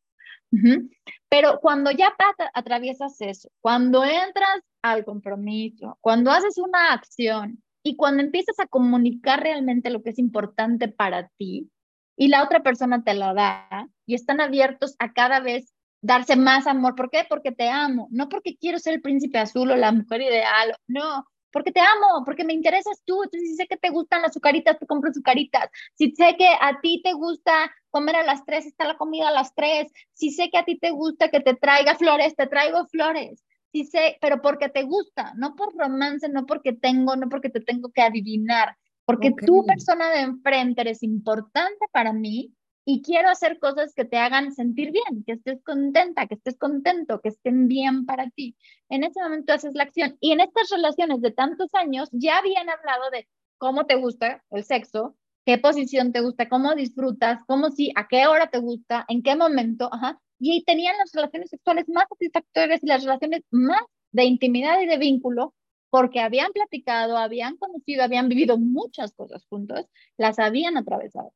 Pero cuando ya atraviesas eso, cuando entras al compromiso, cuando haces una acción y cuando empiezas a comunicar realmente lo que es importante para ti, y la otra persona te lo da y están abiertos a cada vez darse más amor. ¿Por qué? Porque te amo, no porque quiero ser el príncipe azul o la mujer ideal, no, porque te amo, porque me interesas tú. Entonces, si sé que te gustan las azucaritas, te compro azucaritas. Si sé que a ti te gusta comer a las tres, está la comida a las tres. Si sé que a ti te gusta que te traiga flores, te traigo flores. Si sé, pero porque te gusta, no por romance, no porque tengo, no porque te tengo que adivinar porque okay. tú, persona de enfrente, eres importante para mí y quiero hacer cosas que te hagan sentir bien, que estés contenta, que estés contento, que estén bien para ti. En ese momento haces la acción. Y en estas relaciones de tantos años ya habían hablado de cómo te gusta el sexo, qué posición te gusta, cómo disfrutas, cómo sí, a qué hora te gusta, en qué momento, ajá. Y tenían las relaciones sexuales más satisfactorias y las relaciones más de intimidad y de vínculo porque habían platicado, habían conocido, habían vivido muchas cosas juntos, las habían atravesado.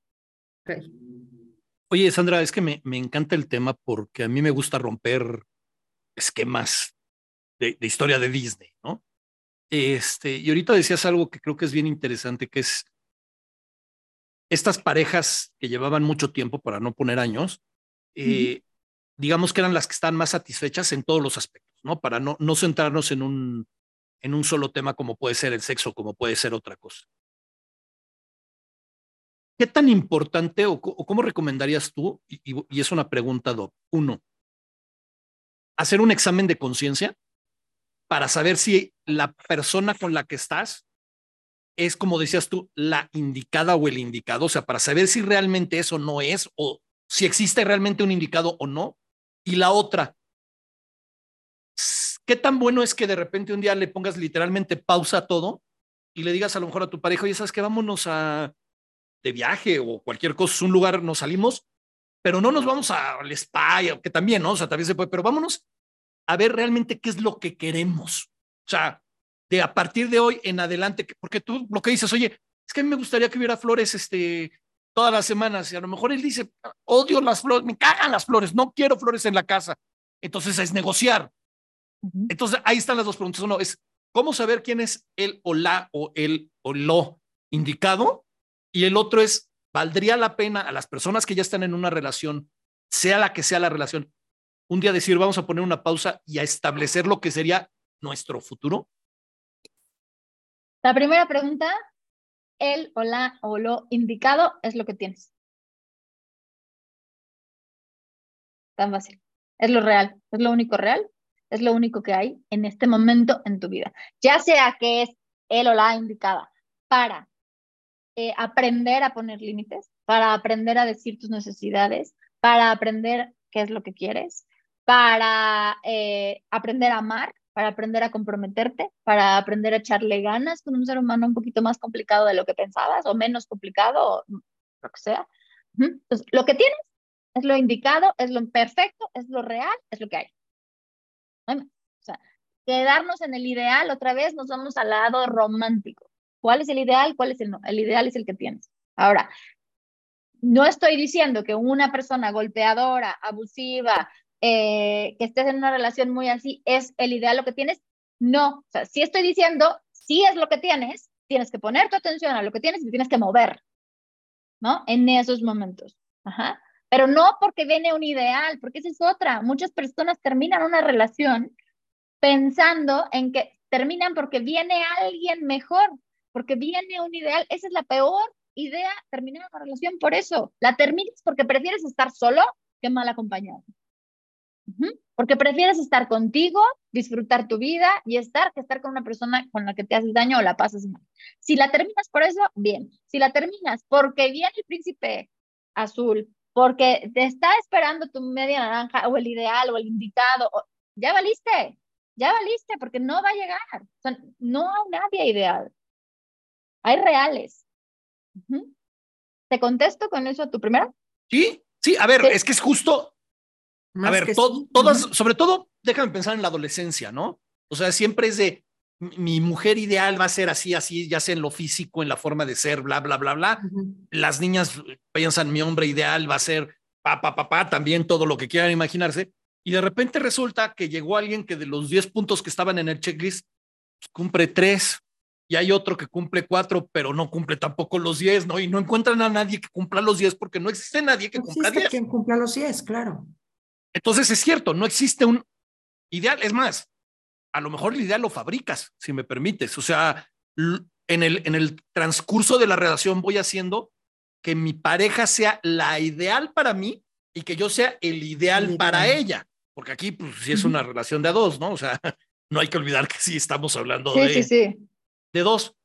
Okay. Oye, Sandra, es que me, me, encanta el tema porque a mí me gusta romper esquemas de, de, historia de Disney, ¿no? Este, y ahorita decías algo que creo que es bien interesante, que es estas parejas que llevaban mucho tiempo, para no poner años, eh, digamos que eran las que están más satisfechas en todos los aspectos, ¿no? Para no, no centrarnos en un, en un solo tema como puede ser el sexo, como puede ser otra cosa. ¿Qué tan importante o, cómo recomendarías tú, y, es una pregunta, Doc, uno, hacer un examen de conciencia para saber si la persona con la que estás es, como decías tú, la indicada o el indicado, o sea, para saber si realmente eso no es o si existe realmente un indicado o no. Y la otra, ¿qué tan bueno es que de repente un día le pongas literalmente pausa a todo y le digas a lo mejor a tu pareja, oye, ¿sabes qué? Vámonos a de viaje o cualquier cosa, un lugar, nos salimos, pero no nos vamos al spa, que también, ¿no? O sea, también se puede, pero vámonos a ver realmente qué es lo que queremos. O sea, de a partir de hoy en adelante, porque tú lo que dices, oye, es que a mí me gustaría que hubiera flores este, todas las semanas, y a lo mejor él dice, odio las flores, me cagan las flores, no quiero flores en la casa. Entonces es negociar. Entonces, ahí están las dos preguntas. Uno es, ¿cómo saber quién es el o la o el o lo indicado? Y el otro es, ¿valdría la pena a las personas que ya están en una relación, sea la que sea la relación, un día decir, vamos a poner una pausa y a establecer lo que sería nuestro futuro? La primera pregunta, el o la o lo indicado es lo que tienes. Tan fácil. Es lo real, es lo único real es lo único que hay en este momento en tu vida. Ya sea que es él o la indicada para eh, aprender a poner límites, para aprender a decir tus necesidades, para aprender qué es lo que quieres, para eh, aprender a amar, para aprender a comprometerte, para aprender a echarle ganas con un ser humano un poquito más complicado de lo que pensabas o menos complicado o lo que sea. Entonces, lo que tienes es lo indicado, es lo perfecto, es lo real, es lo que hay. o sea, quedarnos en el ideal otra vez nos vamos al lado romántico. ¿Cuál es el ideal? ¿Cuál es el no? El ideal es el que tienes. Ahora, no estoy diciendo que una persona golpeadora, abusiva, eh, que estés en una relación muy así, es el ideal lo que tienes. No, o sea, si estoy diciendo, si es lo que tienes, tienes que poner tu atención a lo que tienes y tienes que mover, ¿no? En esos momentos. Ajá. Pero no porque viene un ideal, porque esa es otra. Muchas personas terminan una relación pensando en que terminan porque viene alguien mejor, porque viene un ideal. Esa es la peor idea, terminar una relación por eso. La terminas porque prefieres estar solo que mal acompañado. Porque prefieres estar contigo, disfrutar tu vida y estar que estar con una persona con la que te haces daño o la pasas mal. Si la terminas por eso, bien. Si la terminas porque viene el príncipe azul, porque te está esperando tu media naranja o el ideal o el indicado, ya valiste, ya valiste, porque no va a llegar. no hay nadie ideal. Hay reales. ¿Te contesto con eso a tu primera? Sí, sí, a ver, es que es justo a ver, todas, sobre todo, déjame pensar en la adolescencia, ¿no? O sea, siempre es de mi mujer ideal va a ser así, así, ya sea en lo físico, en la forma de ser, bla, bla, bla, bla. Las niñas piensan mi hombre ideal va a ser papá, papá, también todo lo que quieran imaginarse. Y de repente resulta que llegó alguien que de los 10 puntos que estaban en el checklist, pues, cumple tres y hay otro que cumple cuatro, pero no cumple tampoco los 10, ¿no? Y no encuentran a nadie que cumpla los 10 porque no existe nadie que cumpla 10. quien cumpla los 10, claro. Entonces es cierto, no existe un ideal. Es más, a lo mejor el ideal lo fabricas, si me permites. O sea, en el, en el transcurso de la relación voy haciendo que mi pareja sea la ideal para mí y que yo sea el ideal para ella. Porque aquí, pues, sí es una relación de a dos, ¿no? O sea, no hay que olvidar que sí estamos hablando de, de dos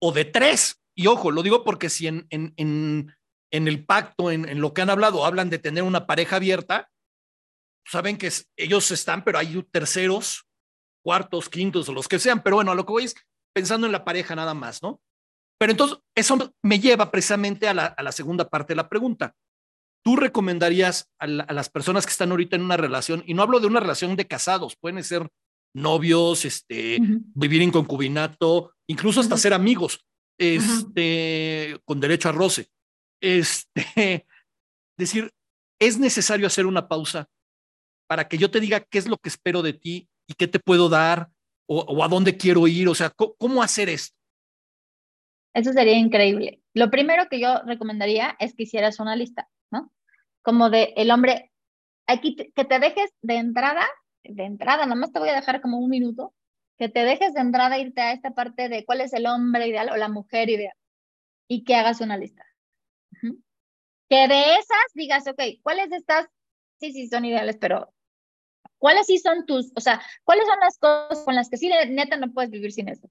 o de tres. Y ojo, lo digo porque si en, en, en, el pacto, en, en, lo que han hablado, hablan de tener una pareja abierta, saben que ellos están, pero hay terceros, cuartos, quintos o los que sean, pero bueno, a lo que voy es pensando en la pareja nada más, ¿no? Pero entonces, eso me lleva precisamente a la, a la segunda parte de la pregunta. ¿Tú recomendarías a, las personas que están ahorita en una relación, y no hablo de una relación de casados, pueden ser novios, este, vivir en concubinato, incluso hasta ser amigos, este, con derecho a roce. Este, decir, es necesario hacer una pausa para que yo te diga qué es lo que espero de ti y qué te puedo dar o, a dónde quiero ir, o sea, ¿cómo, hacer esto? Eso sería increíble. Lo primero que yo recomendaría es que hicieras una lista, ¿no? Como de el hombre, aquí que te dejes de entrada, de entrada, nada más te voy a dejar como un minuto, que te dejes de entrada irte a esta parte de cuál es el hombre ideal o la mujer ideal y que hagas una lista. Que de esas digas, ok, ¿cuáles de estas sí, sí son ideales, pero ¿cuáles sí son tus, o sea, cuáles son las cosas con las que sí neta no puedes vivir sin eso?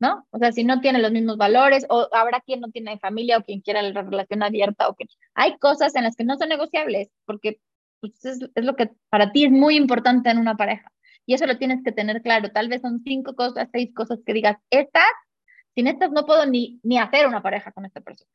¿No? O sea, si no tiene los mismos valores, o habrá quien no tiene familia o quien quiera la relación abierta, o que hay cosas en las que no son negociables, porque pues, es, lo que para ti es muy importante en una pareja. Y eso lo tienes que tener claro. Tal vez son cinco cosas, seis cosas que digas, estas, sin estas no puedo ni, ni hacer una pareja con esta persona.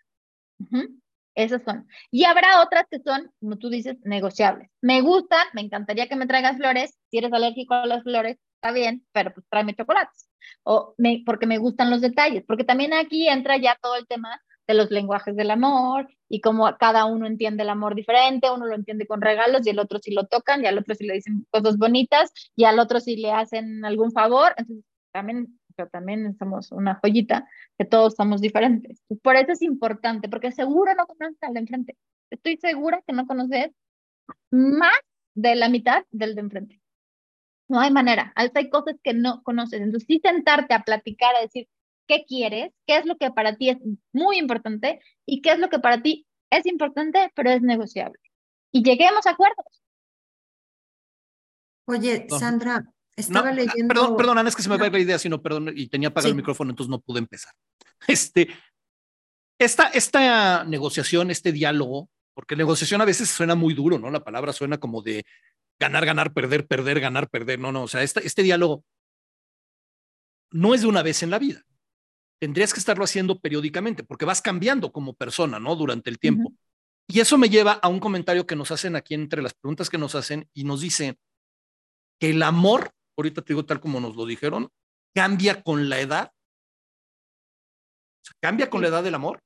Esas son. Y habrá otras que son, como tú dices, negociables. Me gustan, me encantaría que me traigas flores. Si eres alérgico a las flores, está bien, pero pues tráeme chocolates. O me, porque me gustan los detalles. Porque también aquí entra ya todo el tema de los lenguajes del amor y cómo cada uno entiende el amor diferente, uno lo entiende con regalos y el otro si lo tocan y al otro si le dicen cosas bonitas y al otro si le hacen algún favor. Entonces, también pero también somos una joyita, que todos somos diferentes. Por eso es importante, porque seguro no conoces al de enfrente. Estoy segura que no conoces más de la mitad del de enfrente. No hay manera. Hay cosas que no conoces. Entonces, sí sentarte a platicar, a decir qué quieres, qué es lo que para ti es muy importante y qué es lo que para ti es importante, pero es negociable. Y lleguemos a acuerdos. Oye, Sandra, estaba leyendo. Perdón, perdón, Ana, es que se me va la idea, sino perdón, y tenía apagado el micrófono, entonces no pude empezar. Este, esta, esta negociación, este diálogo, porque negociación a veces suena muy duro, ¿no? La palabra suena como de ganar, ganar, perder, perder, ganar, perder. No, no, o sea, este, este diálogo no es de una vez en la vida. Tendrías que estarlo haciendo periódicamente, porque vas cambiando como persona, ¿no? Durante el tiempo. Y eso me lleva a un comentario que nos hacen aquí entre las preguntas que nos hacen y nos dice que el amor, ahorita te digo tal como nos lo dijeron, cambia con la edad. ¿Cambia con la edad del amor?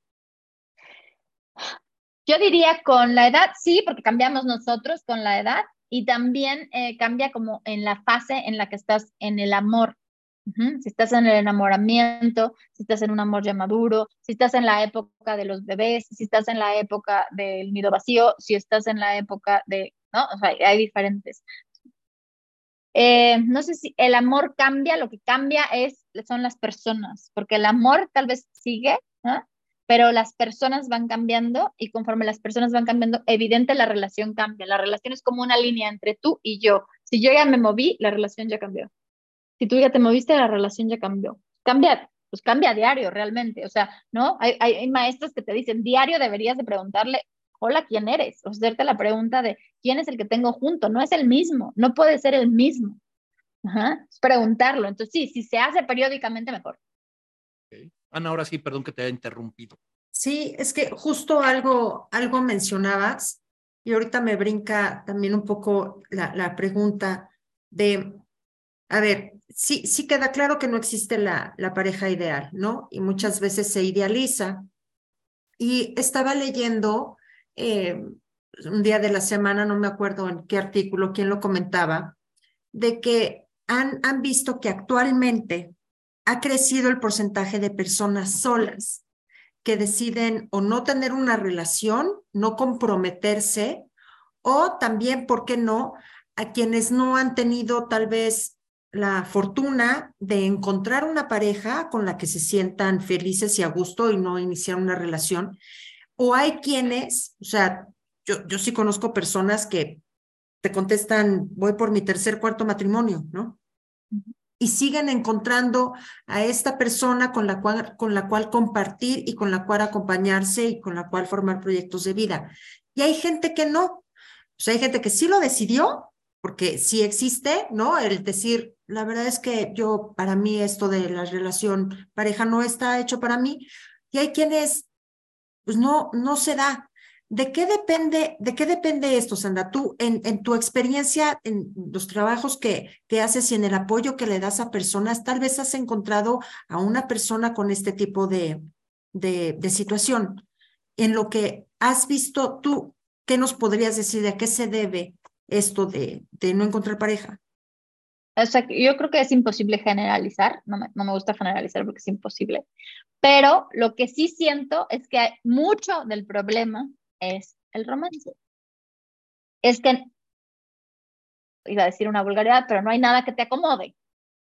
Yo diría con la edad, sí, porque cambiamos nosotros con la edad y también eh, cambia como en la fase en la que estás en el amor. Si estás en el enamoramiento, si estás en un amor ya maduro, si estás en la época de los bebés, si estás en la época del nido vacío, si estás en la época de, ¿no? O sea, hay diferentes. Eh, no sé si el amor cambia, lo que cambia es, son las personas, porque el amor tal vez sigue, ¿no? pero las personas van cambiando y conforme las personas van cambiando, evidente la relación cambia. La relación es como una línea entre tú y yo. Si yo ya me moví, la relación ya cambió. Si tú ya te moviste, la relación ya cambió. Cambia, pues cambia a diario realmente. O sea, ¿no? Hay, hay, maestros que te dicen, diario deberías de preguntarle, hola, ¿quién eres? O hacerte la pregunta de, ¿quién es el que tengo junto? No es el mismo, no puede ser el mismo. Ajá. Es preguntarlo. Entonces, sí, si se hace periódicamente, mejor. Ana, ahora sí, perdón que te haya interrumpido. Sí, es que justo algo, algo mencionabas y ahorita me brinca también un poco la, la pregunta de, a ver, sí, sí queda claro que no existe la, la pareja ideal, ¿no? Y muchas veces se idealiza. Y estaba leyendo eh, un día de la semana, no me acuerdo en qué artículo, quién lo comentaba, de que han, han visto que actualmente ha crecido el porcentaje de personas solas que deciden o no tener una relación, no comprometerse, o también, ¿por qué no?, a quienes no han tenido tal vez la fortuna de encontrar una pareja con la que se sientan felices y a gusto y no iniciar una relación. O hay quienes, o sea, yo, yo sí conozco personas que te contestan, voy por mi tercer, cuarto matrimonio, ¿no? y siguen encontrando a esta persona con la, cual, con la cual compartir y con la cual acompañarse y con la cual formar proyectos de vida. Y hay gente que no. O sea, hay gente que sí lo decidió, porque sí existe, ¿no? El decir, la verdad es que yo, para mí, esto de la relación pareja no está hecho para mí. Y hay quienes, pues no, no se da. ¿De qué depende, de qué depende esto, Sandra? Tú, en, tu experiencia, en los trabajos que, que haces y en el apoyo que le das a personas, tal vez has encontrado a una persona con este tipo de, de, situación. En lo que has visto tú, ¿qué nos podrías decir de qué se debe esto de, de no encontrar pareja? O sea, yo creo que es imposible generalizar, no me, no me, gusta generalizar porque es imposible, pero lo que sí siento es que hay mucho del problema es el romance. Es que, iba a decir una vulgaridad, pero no hay nada que te acomode.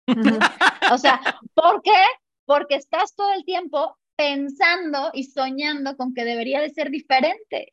o sea, ¿por qué? Porque estás todo el tiempo pensando y soñando con que debería de ser diferente.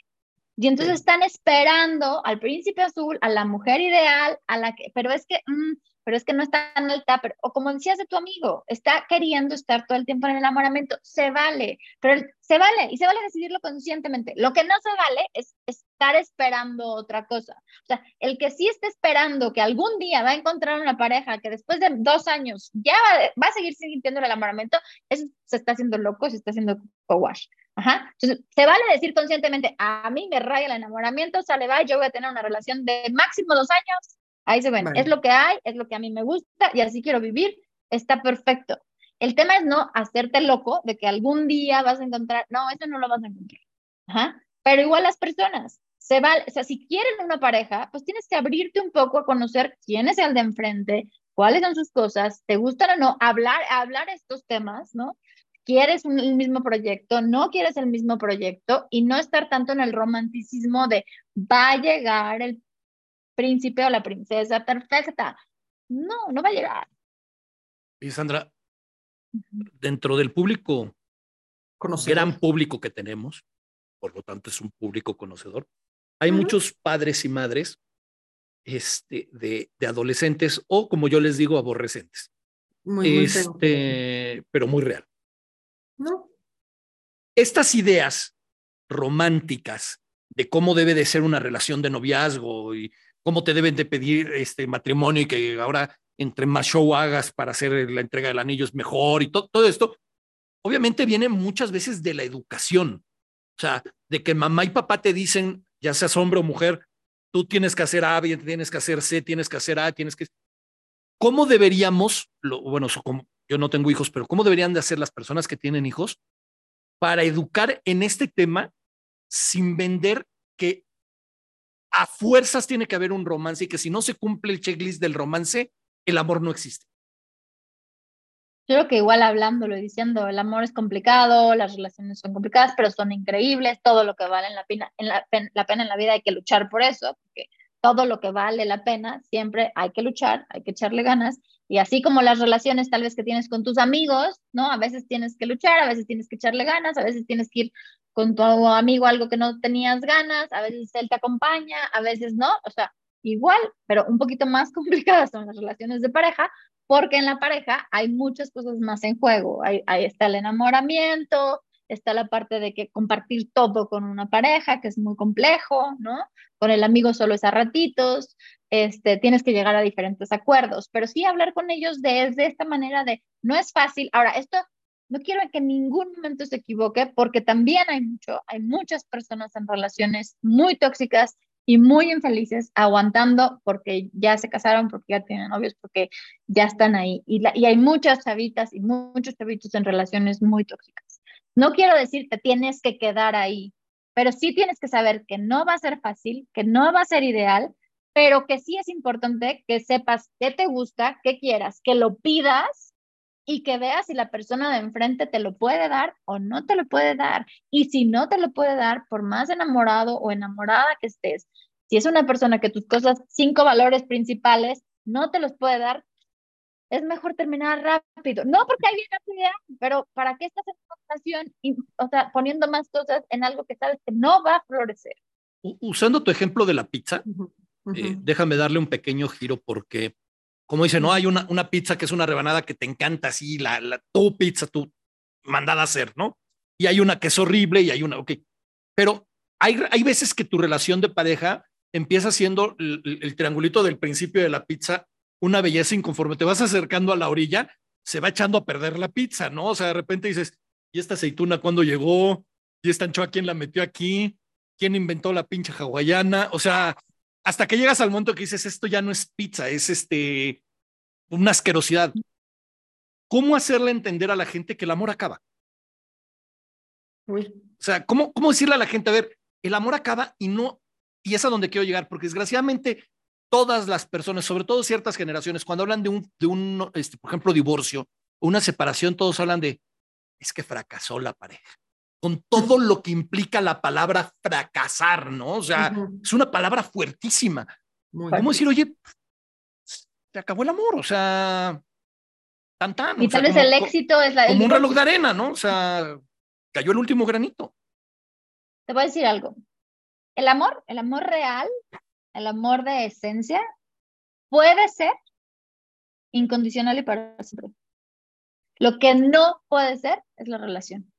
Y entonces están esperando al príncipe azul, a la mujer ideal, a la que, pero es que, mm, pero es que no está en alta, pero, o como decías de tu amigo, está queriendo estar todo el tiempo en el enamoramiento, se vale, pero se vale y se vale decidirlo conscientemente. Lo que no se vale es estar esperando otra cosa. O sea, el que sí está esperando que algún día va a encontrar una pareja que después de dos años ya va, a seguir sintiendo el enamoramiento, eso se está haciendo loco, se está haciendo co-wash. Ajá. Entonces, se vale decir conscientemente, a mí me raya el enamoramiento, sale, va, yo voy a tener una relación de máximo dos años, Ahí se ven, es lo que hay, es lo que a mí me gusta y así quiero vivir, está perfecto. El tema es no hacerte loco de que algún día vas a encontrar, no, eso no lo vas a encontrar. Ajá. Pero igual las personas, se vale, o sea, si quieren una pareja, pues tienes que abrirte un poco a conocer quién es el de enfrente, cuáles son sus cosas, te gustan o no, hablar, hablar estos temas, ¿no? ¿Quieres un, el mismo proyecto? ¿No quieres el mismo proyecto? Y no estar tanto en el romanticismo de va a llegar el príncipe o la princesa perfecta. No, no va a llegar. Y Sandra, dentro del público, conocedor. gran público que tenemos, por lo tanto es un público conocedor, hay muchos padres y madres este, de, de, adolescentes o, como yo les digo, aborrecentes. Muy, este, pero muy real. Estas ideas románticas de cómo debe de ser una relación de noviazgo y cómo te deben de pedir este matrimonio y que ahora entre más show hagas para hacer la entrega del anillo es mejor y todo, esto, obviamente viene muchas veces de la educación, o sea, de que mamá y papá te dicen, ya seas hombre o mujer, tú tienes que hacer A, tienes que hacer C, tienes que hacer A, tienes que... ¿Cómo deberíamos, lo, bueno, como, yo no tengo hijos, pero cómo deberían de hacer las personas que tienen hijos para educar en este tema sin vender que a fuerzas tiene que haber un romance y que si no se cumple el checklist del romance, el amor no existe. Yo creo que igual hablándolo y diciendo, el amor es complicado, las relaciones son complicadas, pero son increíbles, todo lo que vale la pena en la, pena en la vida hay que luchar por eso, todo lo que vale la pena siempre hay que luchar, hay que echarle ganas. Y así como las relaciones tal vez que tienes con tus amigos, ¿no? A veces tienes que luchar, a veces tienes que echarle ganas, a veces tienes que ir con tu amigo algo que no tenías ganas, a veces él te acompaña, a veces no, o sea, igual, pero un poquito más complicadas son las relaciones de pareja, porque en la pareja hay muchas cosas más en juego. Ahí, está el enamoramiento, está la parte de que compartir todo con una pareja, que es muy complejo, ¿no? Con el amigo solo es a ratitos, este, tienes que llegar a diferentes acuerdos, pero sí hablar con ellos desde esta manera de, no es fácil. Ahora, esto no quiero que en ningún momento se equivoque porque también hay mucho, hay muchas personas en relaciones muy tóxicas y muy infelices aguantando porque ya se casaron, porque ya tienen novios, porque ya están ahí. Y, y hay muchas chavitas y muchos chavitos en relaciones muy tóxicas. No quiero decir que tienes que quedar ahí, pero sí tienes que saber que no va a ser fácil, que no va a ser ideal, pero que sí es importante que sepas qué te gusta, qué quieras, que lo pidas y que veas si la persona de enfrente te lo puede dar o no te lo puede dar. Y si no te lo puede dar, por más enamorado o enamorada que estés, si es una persona que tus cosas, cinco valores principales, no te los puede dar, es mejor terminar rápido. No porque hay bien idea, pero ¿para qué estás en una situación, o sea, poniendo más cosas en algo que sabes que no va a florecer? Usando tu ejemplo de la pizza, eh, déjame darle un pequeño giro porque como dice, no hay una, una pizza que es una rebanada que te encanta así, la, la, tu pizza, tu mandada a hacer, ¿no? Y hay una que es horrible y hay una, ok. Pero hay, hay veces que tu relación de pareja empieza siendo el, triangulito del principio de la pizza, una belleza inconforme te vas acercando a la orilla, se va echando a perder la pizza, ¿no? O sea, de repente dices, ¿y esta aceituna cuándo llegó? ¿Y esta anchoa quién la metió aquí? ¿Quién inventó la pinche hawaiana? O sea, hasta que llegas al momento que dices, esto ya no es pizza, es este, una asquerosidad. ¿Cómo hacerle entender a la gente que el amor acaba? O sea, ¿cómo, ¿cómo decirle a la gente, a ver, el amor acaba y no, y es a donde quiero llegar, porque desgraciadamente todas las personas, sobre todo ciertas generaciones, cuando hablan de un, de un este, por ejemplo, divorcio o una separación, todos hablan de, es que fracasó la pareja con todo lo que implica la palabra fracasar, ¿no? O sea, es una palabra fuertísima. ¿Cómo decir, oye, se acabó el amor? O sea, tan tan. Y tal vez el éxito es la. Como un reloj de arena, ¿no? O sea, cayó el último granito. Te voy a decir algo. El amor, el amor real, el amor de esencia, puede ser incondicional y para siempre. Lo que no puede ser es la relación.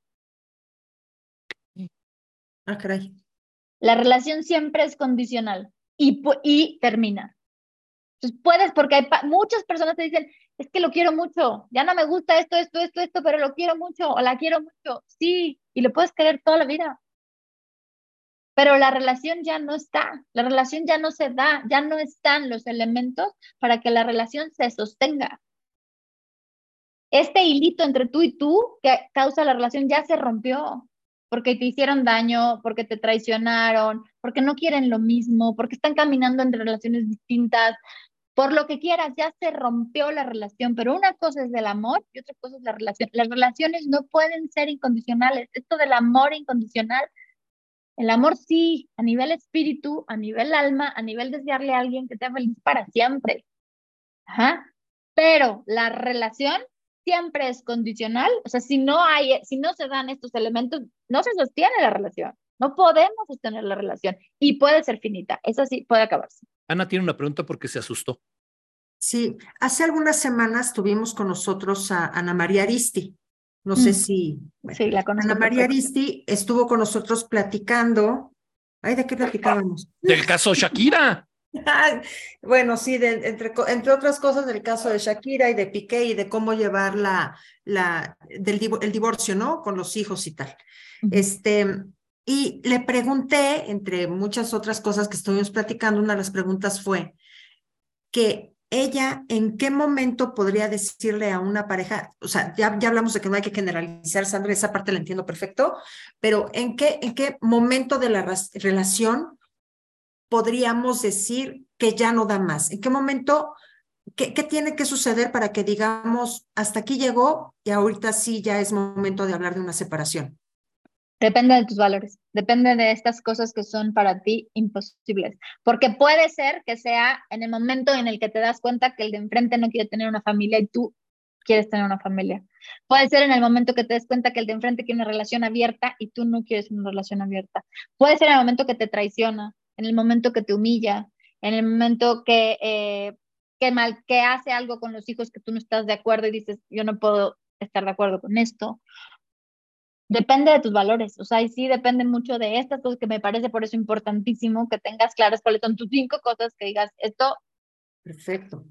Ah, caray. La relación siempre es condicional y, y termina. Entonces puedes, porque hay muchas personas te dicen, es que lo quiero mucho, ya no me gusta esto, esto, esto, esto, pero lo quiero mucho o la quiero mucho. Sí, y lo puedes querer toda la vida. Pero la relación ya no está, la relación ya no se da, ya no están los elementos para que la relación se sostenga. Este hilito entre tú y tú que causa la relación ya se rompió porque te hicieron daño, porque te traicionaron, porque no quieren lo mismo, porque están caminando entre relaciones distintas, por lo que quieras, ya se rompió la relación, pero una cosa es el amor y otra cosa es la relación. Las relaciones no pueden ser incondicionales. Esto del amor incondicional, el amor sí, a nivel espíritu, a nivel alma, a nivel desearle a alguien que te feliz para siempre. Ajá. Pero la relación siempre es condicional, o sea, si no hay, si no se dan estos elementos, no se sostiene la relación. No podemos sostener la relación y puede ser finita. Eso sí, puede acabarse. Ana tiene una pregunta porque se asustó. Sí, hace algunas semanas tuvimos con nosotros a Ana María Aristi. No sé mm. si. sí, la conozco. Ana María Aristi estuvo con nosotros platicando. Ay, ¿de qué platicábamos? Del caso Shakira. bueno, sí, entre, entre otras cosas del caso de Shakira y de Piqué y de cómo llevar la, la, del, el divorcio, ¿no? Con los hijos y tal. Este, Y le pregunté, entre muchas otras cosas que estuvimos platicando, una de las preguntas fue que ella en qué momento podría decirle a una pareja, o sea, ya, ya hablamos de que no hay que generalizar, Sandra, esa parte la entiendo perfecto, pero en qué, en qué momento de la relación podríamos decir que ya no da más, en qué momento, qué, qué tiene que suceder para que digamos, hasta aquí llegó y ahorita sí ya es momento de hablar de una separación. Depende de tus valores, depende de estas cosas que son para ti imposibles, porque puede ser que sea en el momento en el que te das cuenta que el de enfrente no quiere tener una familia y tú quieres tener una familia. Puede ser en el momento que te des cuenta que el de enfrente quiere una relación abierta y tú no quieres una relación abierta. Puede ser en el momento que te traiciona, en el momento que te humilla, en el momento que, eh, que, mal, que hace algo con los hijos que tú no estás de acuerdo y dices, yo no puedo estar de acuerdo con esto depende de tus valores, o sea, y sí depende mucho de estas cosas que me parece por eso importantísimo que tengas claras cuáles son tus cinco cosas que digas, esto, perfecto.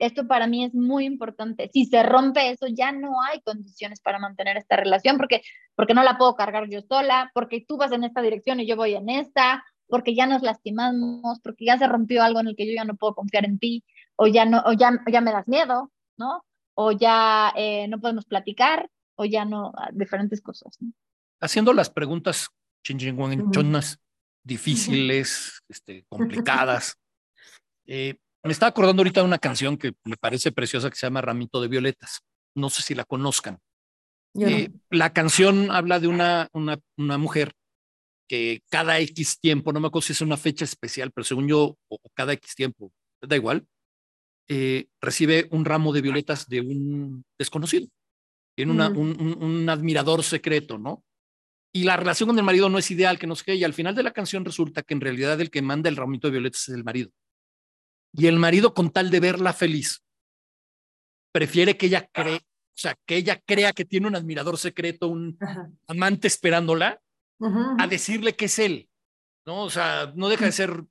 Esto para mí es muy importante. Si se rompe eso, ya no hay condiciones para mantener esta relación porque porque no la puedo cargar yo sola, porque tú vas en esta dirección y yo voy en esta, porque ya nos lastimamos, porque ya se rompió algo en el que yo ya no puedo confiar en ti, o ya no, o ya, ya me das miedo, ¿no? O ya eh, no podemos platicar, o ya no, diferentes cosas. Haciendo las preguntas chinchingüenchonas, difíciles, este, complicadas. Eh, me estaba acordando ahorita de una canción que me parece preciosa que se llama Ramito de Violetas. No sé si la conozcan. Eh, la canción habla de una, una, una, mujer que cada X tiempo, no me acuerdo si es una fecha especial, pero según yo, o cada X tiempo, da igual, eh, recibe un ramo de violetas de un desconocido tiene una, un, un, admirador secreto, ¿no? Y la relación con el marido no es ideal, que no sé qué, y al final de la canción resulta que en realidad el que manda el ramito de violetas es el marido. Y el marido, con tal de verla feliz, prefiere que ella cree, o sea, que ella crea que tiene un admirador secreto, un amante esperándola, a decirle que es él, ¿no? O sea, no deja de ser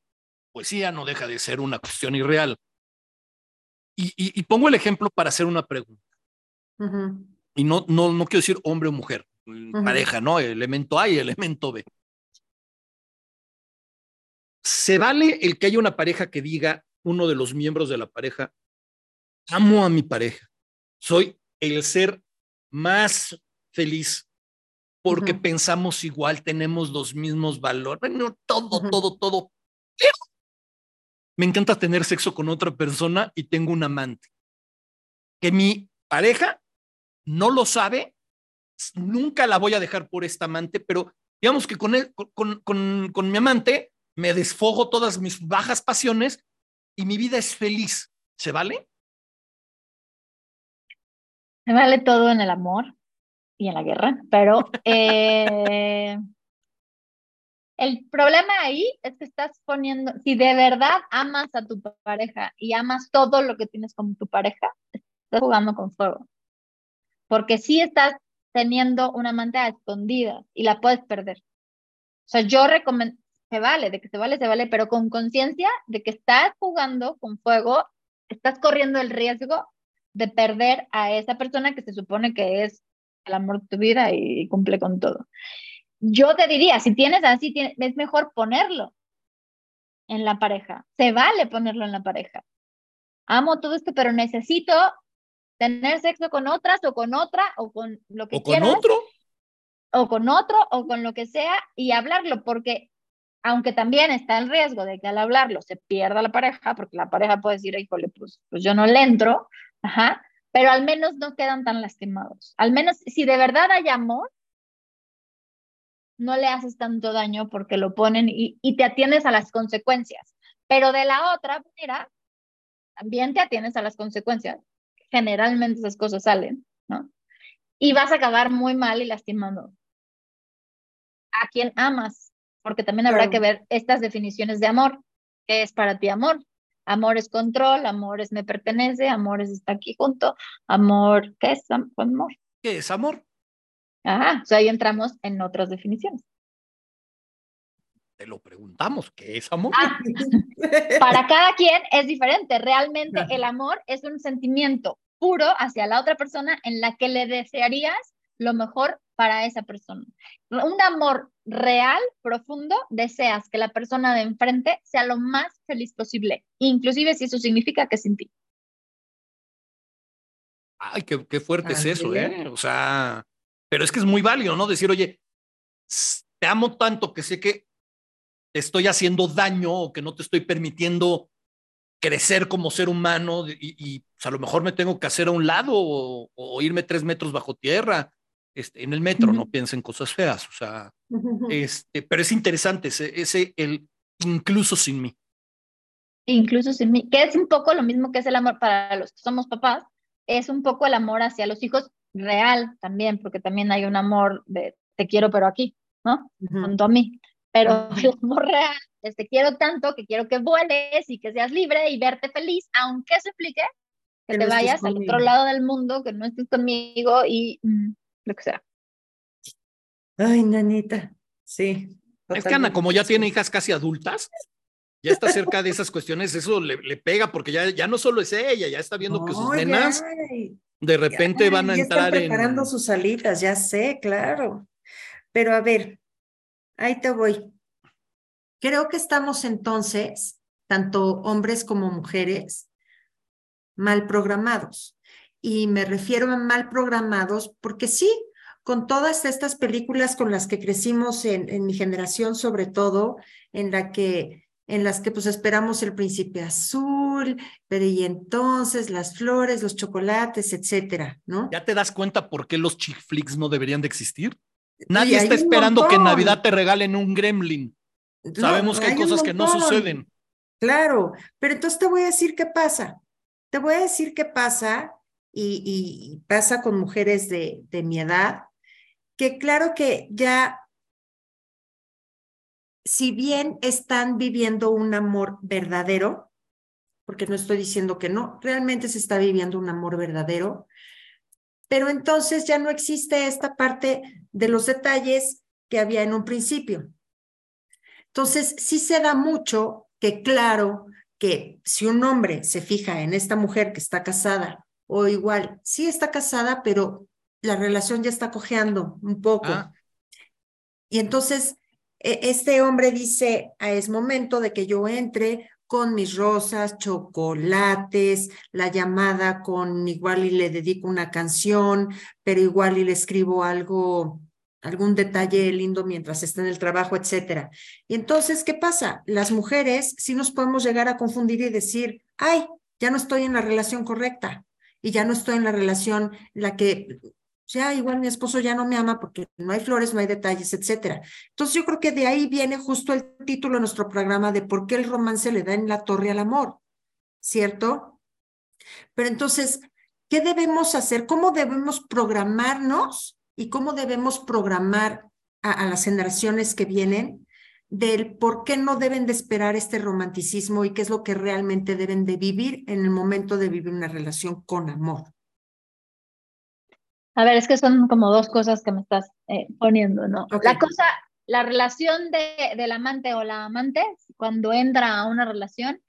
poesía, no deja de ser una cuestión irreal. Y, y, y pongo el ejemplo para hacer una pregunta y no, no, no quiero decir hombre o mujer, pareja, ¿no? Elemento A y elemento B. ¿Se vale el que haya una pareja que diga, uno de los miembros de la pareja, amo a mi pareja, soy el ser más feliz porque pensamos igual, tenemos los mismos valores, todo, todo, todo. me encanta tener sexo con otra persona y tengo un amante. Que mi pareja no lo sabe, nunca la voy a dejar por esta amante, pero digamos que con, con, con, con mi amante me desfojo todas mis bajas pasiones y mi vida es feliz. ¿Se vale? Se vale todo en el amor y en la guerra, pero eh, el problema ahí es que estás poniendo, si de verdad amas a tu pareja y amas todo lo que tienes con tu pareja, estás jugando con fuego porque si estás teniendo una amante escondida y la puedes perder. O sea, yo recomiendo, se vale, de que se vale, se vale, pero con conciencia de que estás jugando con fuego, estás corriendo el riesgo de perder a esa persona que se supone que es el amor de tu vida y cumple con todo. Yo te diría, si tienes así, es mejor ponerlo en la pareja. Se vale ponerlo en la pareja. Amo todo esto, pero necesito tener sexo con otras o con otra o con lo que ¿O con otro? O con otro o con lo que sea y hablarlo, porque aunque también está el riesgo de que al hablarlo se pierda la pareja, porque la pareja puede decir, híjole, pues, pues yo no le entro, ajá, pero al menos no quedan tan lastimados. Al menos si de verdad hay amor, no le haces tanto daño porque lo ponen y, y te atiendes a las consecuencias. Pero de la otra manera, también te atiendes a las consecuencias generalmente esas cosas salen, ¿no? Y vas a acabar muy mal y lastimando a quien amas, porque también habrá que ver estas definiciones de amor. ¿Qué es para ti amor? Amor es control, amor es me pertenece, amor es estar aquí junto, amor, ¿qué es amor? ¿Qué es amor? Ajá, o sea, ahí entramos en otras definiciones. Te lo preguntamos, ¿qué es amor? Ah, para cada quien es diferente. Realmente el amor es un sentimiento puro hacia la otra persona en la que le desearías lo mejor para esa persona. Un amor real, profundo, deseas que la persona de enfrente sea lo más feliz posible, inclusive si eso significa que sin ti. Ay, qué, qué fuerte es eso, ¿eh? O sea, pero es que es muy válido, ¿no? Decir, oye, te amo tanto que sé que te estoy haciendo daño o que no te estoy permitiendo crecer como ser humano y, pues, a lo mejor me tengo que hacer a un lado o, irme tres metros bajo tierra. Este, en el metro, no piensen cosas feas, o sea, este, pero es interesante ese, ese, el incluso sin mí. Incluso sin mí, que es un poco lo mismo que es el amor para los que somos papás, es un poco el amor hacia los hijos real también, porque también hay un amor de te quiero pero aquí, ¿no? Junto a mí. Pero el amor real es te quiero tanto que quiero que vueles y que seas libre y verte feliz, aunque eso implique que, te vayas al otro lado del mundo, que no estés conmigo y mm, lo que sea. Ay, nanita, sí. Es que Ana, como ya tiene hijas casi adultas, ya está cerca de esas cuestiones, eso le, le pega porque ya, ya no solo es ella, ya está viendo que sus nenas de repente van a entrar están preparando sus salitas, ya sé, claro. Pero a ver, ahí te voy. Creo que estamos entonces, tanto hombres como mujeres, mal programados. Y me refiero a mal programados porque sí, con todas estas películas con las que crecimos en, en mi generación, sobre todo, en la que en las que pues esperamos el príncipe azul, pero y entonces las flores, los chocolates, etcétera, ¿no? ¿Ya te das cuenta por qué los chick flicks no deberían de existir? Nadie está esperando que en Navidad te regalen un gremlin. Sabemos que hay, cosas que no suceden. Claro, pero entonces te voy a decir qué pasa. Te voy a decir qué pasa y, y pasa con mujeres de, de mi edad, que claro que ya si bien están viviendo un amor verdadero, porque no estoy diciendo que no, realmente se está viviendo un amor verdadero, pero entonces ya no existe esta parte de los detalles que había en un principio. Entonces, sí se da mucho que claro que si un hombre se fija en esta mujer que está casada o igual, sí está casada, pero la relación ya está cojeando un poco. Ah. Y entonces e, este hombre dice, ah, es momento de que yo entre con mis rosas, chocolates, la llamada con igual y le dedico una canción, pero igual y le escribo algo, algún detalle lindo mientras está en el trabajo, etcétera. Y entonces, ¿qué pasa? Las mujeres sí nos podemos llegar a confundir y decir, ay, ya no estoy en la relación correcta y ya no estoy en la relación la que ya igual mi esposo ya no me ama porque no hay flores, no hay detalles, etcétera. Entonces yo creo que de ahí viene justo el título de nuestro programa de por qué el romance le da en la torre al amor, ¿cierto? Pero entonces, ¿qué debemos hacer? ¿Cómo debemos programarnos y cómo debemos programar a, a las generaciones que vienen del por qué no deben de esperar este romanticismo y qué es lo que realmente deben de vivir en el momento de vivir una relación con amor? A ver, es que son como dos cosas que me estás eh, poniendo, ¿no? La cosa, la relación de, del amante o la amante, cuando entra a una relación,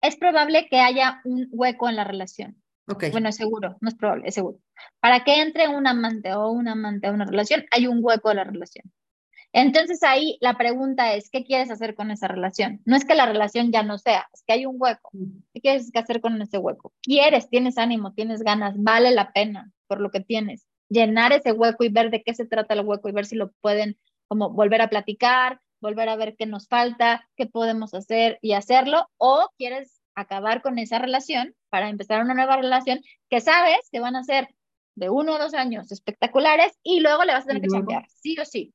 es probable que haya un hueco en la relación. Okay. Bueno, es seguro, no es probable, es seguro. Para que entre un amante o un amante a una relación, hay un hueco en la relación. Entonces ahí la pregunta es, ¿qué quieres hacer con esa relación? No es que la relación ya no sea, es que hay un hueco. ¿Qué quieres hacer con ese hueco? ¿Quieres, tienes ánimo, tienes ganas, vale la pena por lo que tienes? llenar ese hueco y ver de qué se trata el hueco y ver si lo pueden como volver a platicar, volver a ver qué nos falta, qué podemos hacer y hacerlo, o quieres acabar con esa relación para empezar una nueva relación que sabes que van a ser de uno o dos años espectaculares y luego le vas a tener que cambiar, sí o sí.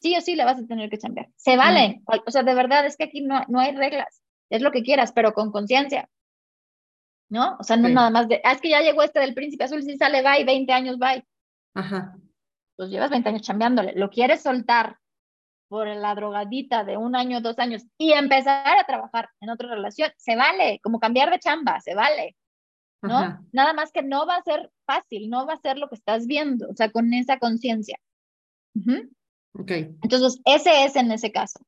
Sí o sí le vas a tener que cambiar. Se vale. O sea, de verdad es que aquí no, no hay reglas. Es lo que quieras, pero con conciencia. ¿no? O sea, no nada más de, ah, es que ya llegó este del príncipe azul, si sale, bye, 20 años, bye. Ajá. Pues llevas 20 años chambeándole, lo quieres soltar por la drogadita de un año, dos años y empezar a trabajar en otra relación, se vale, como cambiar de chamba, se vale, ¿no? Nada más que no va a ser fácil, no va a ser lo que estás viendo, o sea, con esa conciencia. Ok. Entonces, ese es en ese caso.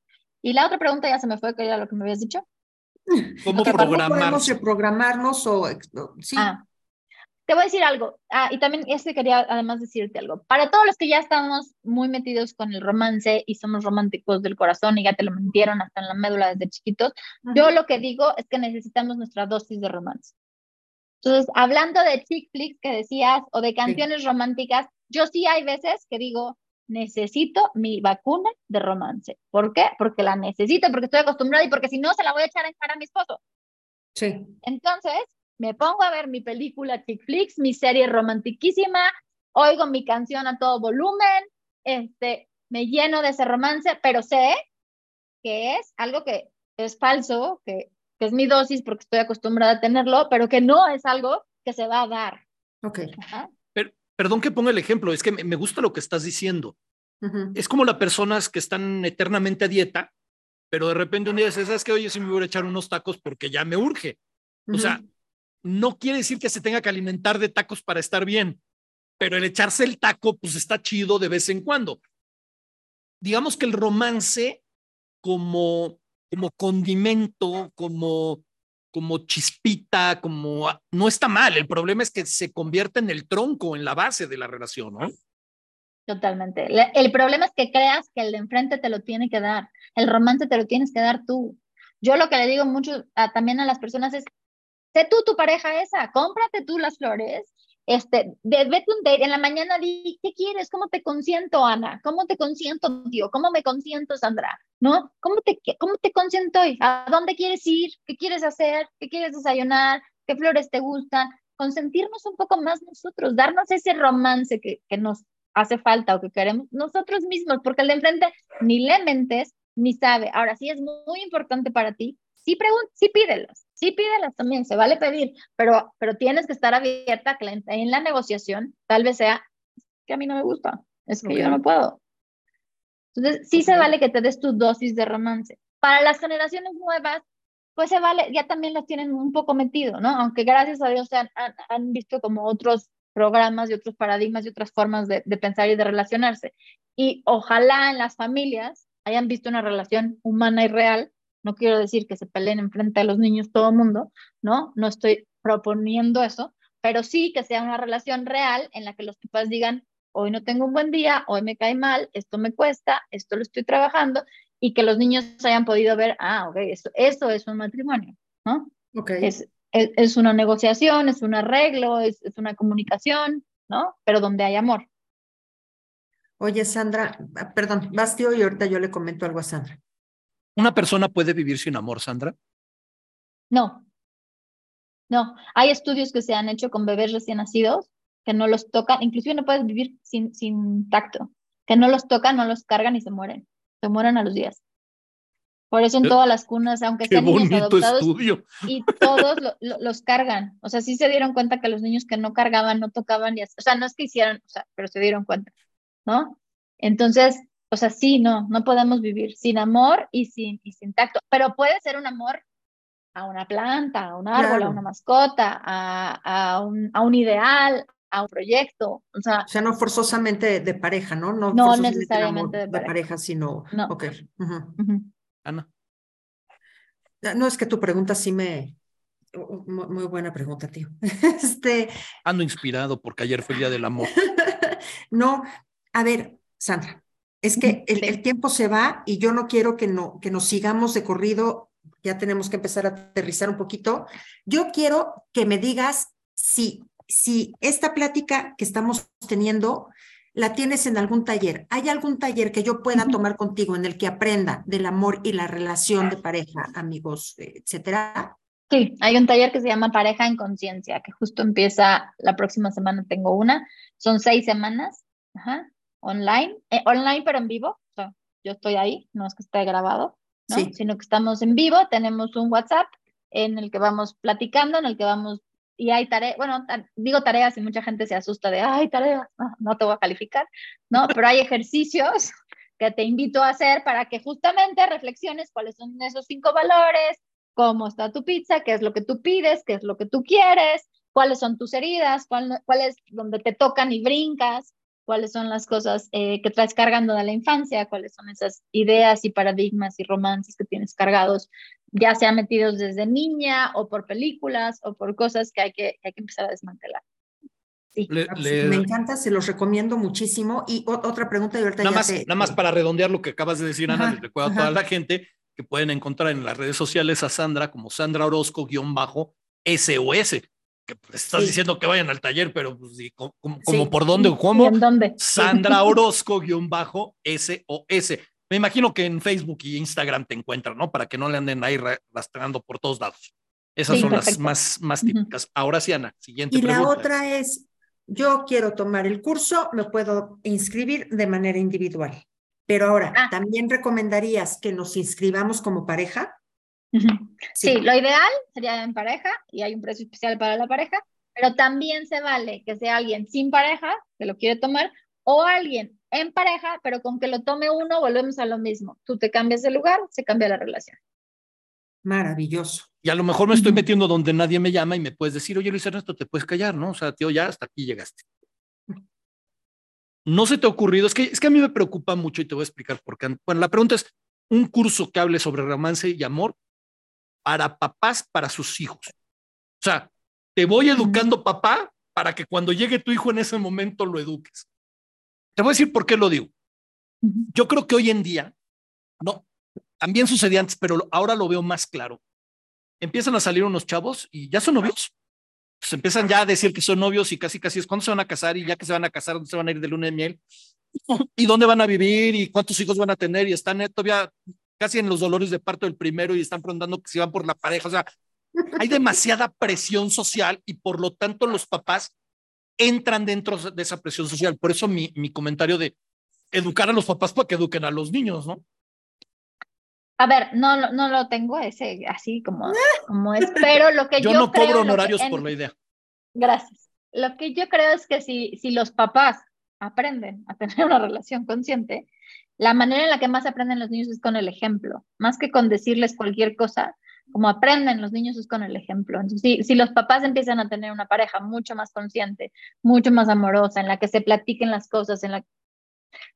Y la otra pregunta ya se me fue, que era lo que me habías dicho. ¿Cómo programarnos? programarnos o sí. Ah. Te voy a decir algo, ah, y también este quería además decirte algo. Para todos los que ya estamos muy metidos con el romance y somos románticos del corazón y ya te lo mintieron hasta en la médula desde chiquitos, yo lo que digo es que necesitamos nuestra dosis de romance. Entonces, hablando de chick flicks que decías o de canciones románticas, yo sí hay veces que digo, necesito mi vacuna de romance. ¿Por qué? Porque la necesito, porque estoy acostumbrada y porque si no se la voy a echar en cara a mi esposo. Sí. Entonces, me pongo a ver mi película chick flicks, mi serie romantiquísima, oigo mi canción a todo volumen, este, me lleno de ese romance, pero sé que es algo que es falso, que, que es mi dosis porque estoy acostumbrada a tenerlo, pero que no es algo que se va a dar. Ok. Pero, perdón que ponga el ejemplo, es que me, gusta lo que estás diciendo. Es como las personas que están eternamente a dieta, pero de repente un día dices, ¿sabes qué? Oye, si me voy a echar unos tacos porque ya me urge. O sea, no quiere decir que se tenga que alimentar de tacos para estar bien, pero el echarse el taco, pues está chido de vez en cuando. Digamos que el romance como, como condimento, como, como chispita, como no está mal. El problema es que se convierte en el tronco, en la base de la relación, ¿no? Totalmente. El problema es que creas que el de enfrente te lo tiene que dar. El romance te lo tienes que dar tú. Yo lo que le digo mucho también a las personas es, sé tú tu pareja esa, cómprate tú las flores, este, vete un date, en la mañana di, ¿qué quieres? ¿Cómo te consiento, Ana? ¿Cómo te consiento, tío? ¿Cómo me consiento, Sandra? ¿No? ¿Cómo te, cómo te consiento hoy? ¿A dónde quieres ir? ¿Qué quieres hacer? ¿Qué quieres desayunar? ¿Qué flores te gustan? Consentirnos un poco más nosotros, darnos ese romance que, que nos hace falta o que queremos nosotros mismos, porque el de enfrente ni le mentes ni sabe. Ahora sí es muy importante para ti, sí, sí pídelas, sí pídelas también, se vale pedir, pero, pero tienes que estar abierta en la negociación, tal vez sea que a mí no me gusta, es que yo no puedo. Entonces, sí se vale que te des tu dosis de romance. Para las generaciones nuevas, pues se vale, ya también las tienen un poco metido, ¿no? Aunque gracias a Dios han, han, visto como otros programas y otros paradigmas y otras formas de, de pensar y de relacionarse. Y ojalá en las familias hayan visto una relación humana y real no quiero decir que se peleen enfrente de los niños todo el mundo, ¿no? No estoy proponiendo eso, pero sí que sea una relación real en la que los papás digan, hoy no tengo un buen día, hoy me cae mal, esto me cuesta, esto lo estoy trabajando, y que los niños hayan podido ver, ah, ok, eso, eso es un matrimonio, ¿no? Ok. Es, es, una negociación, es un arreglo, es, es una comunicación, ¿no? Pero donde hay amor. Oye, Sandra, perdón, Bastio, y ahorita yo le comento algo a Sandra. ¿Una persona puede vivir sin amor, Sandra? No. No. Hay estudios que se han hecho con bebés recién nacidos que no los tocan, inclusive no puedes vivir sin, sin tacto, que no los tocan, no los cargan y se mueren. Se mueren a los días. Por eso en todas las cunas, aunque sean niños adoptados, estudio. y todos los cargan. O sea, sí se dieron cuenta que los niños que no cargaban, no tocaban, y o sea, no es que hicieran, o sea, pero se dieron cuenta, ¿no? Entonces, o sea, sí, no, no podemos vivir sin amor y sin, y sin tacto, pero puede ser un amor a una planta, a un árbol, a una mascota, a, a, un, a, un, ideal, a un proyecto. O sea, o sea no forzosamente de pareja, ¿no? No, no necesariamente de, pareja. sino... No. Ok. Ana. Ah, no, es que tu pregunta sí me... Muy buena pregunta, tío. Este... Ando inspirado porque ayer fue el Día del Amor. no, a ver, Sandra, es que el, tiempo se va y yo no quiero que, no, que nos sigamos de corrido, ya tenemos que empezar a aterrizar un poquito. Yo quiero que me digas si, si esta plática que estamos teniendo la tienes en algún taller. ¿Hay algún taller que yo pueda tomar contigo en el que aprenda del amor y la relación de pareja, amigos, etcétera? Sí, hay un taller que se llama Pareja en Conciencia, que justo empieza la próxima semana, tengo una. Son seis semanas. Ajá online, eh, online pero en vivo, o sea, yo estoy ahí, no es que esté grabado, ¿no? sino que estamos en vivo, tenemos un WhatsApp en el que vamos platicando, en el que vamos, y hay tareas, bueno, digo tareas y mucha gente se asusta de, ay, tareas, no, no te voy a calificar, ¿no? Pero hay ejercicios que te invito a hacer para que justamente reflexiones cuáles son esos cinco valores, cómo está tu pizza, qué es lo que tú pides, qué es lo que tú quieres, cuáles son tus heridas, cuál, cuál es donde te tocan y brincas, cuáles son las cosas eh, que traes cargando de la infancia, cuáles son esas ideas y paradigmas y romances que tienes cargados, ya sea metidos desde niña o por películas o por cosas que hay que, hay que empezar a desmantelar. Sí. Me encanta, se los recomiendo muchísimo. Y otra pregunta, ahorita nada, más, nada más para redondear lo que acabas de decir, Ana, les recuerdo a toda la gente que pueden encontrar en las redes sociales a Sandra como Sandra Orozco-SOS, que pues, estás diciendo que vayan al taller, pero pues, como, por dónde o cómo. ¿En dónde? Sandra Orozco-SOS. Me imagino que en Facebook y Instagram te encuentran, ¿no? Para que no le anden ahí rastreando por todos lados. Esas son las más, más típicas. Ahora sí, Ana, siguiente y pregunta. Y la otra es, yo quiero tomar el curso, me puedo inscribir de manera individual. Pero ahora, ah. ¿también recomendarías que nos inscribamos como pareja? Sí. lo ideal sería en pareja y hay un precio especial para la pareja, pero también se vale que sea alguien sin pareja que lo quiere tomar o alguien en pareja, pero con que lo tome uno volvemos a lo mismo. Tú te cambias de lugar, se cambia la relación. Maravilloso. Y a lo mejor me estoy metiendo donde nadie me llama y me puedes decir, oye Luis Ernesto, te puedes callar, ¿no? O sea, tío, ya hasta aquí llegaste. No se te ha ocurrido, es que, es que a mí me preocupa mucho y te voy a explicar por qué. Bueno, la pregunta es, un curso que hable sobre romance y amor para papás, para sus hijos. O sea, te voy educando papá para que cuando llegue tu hijo en ese momento lo eduques. Te voy a decir por qué lo digo. Yo creo que hoy en día, no, también sucedía antes, pero ahora lo veo más claro. Empiezan a salir unos chavos y ya son novios. Se empiezan ya a decir que son novios y casi casi es cuándo se van a casar y ya que se van a casar, dónde se van a ir de luna de miel y dónde van a vivir y cuántos hijos van a tener y están todavía casi en los dolores de parto del primero y están preguntando si van por la pareja. O sea, hay demasiada presión social y por lo tanto los papás entran dentro de esa presión social. Por eso mi, mi comentario de educar a los papás para que eduquen a los niños, ¿no? A ver, no, no lo tengo ese así como, como es, pero lo que yo, yo no cobro honorarios por la idea. Gracias. Lo que yo creo es que si, si los papás aprenden a tener una relación consciente, la manera en la que más aprenden los niños es con el ejemplo, más que con decirles cualquier cosa, como aprenden los niños es con el ejemplo. Entonces, si, si los papás empiezan a tener una pareja mucho más consciente, mucho más amorosa, en la que se platiquen las cosas, en la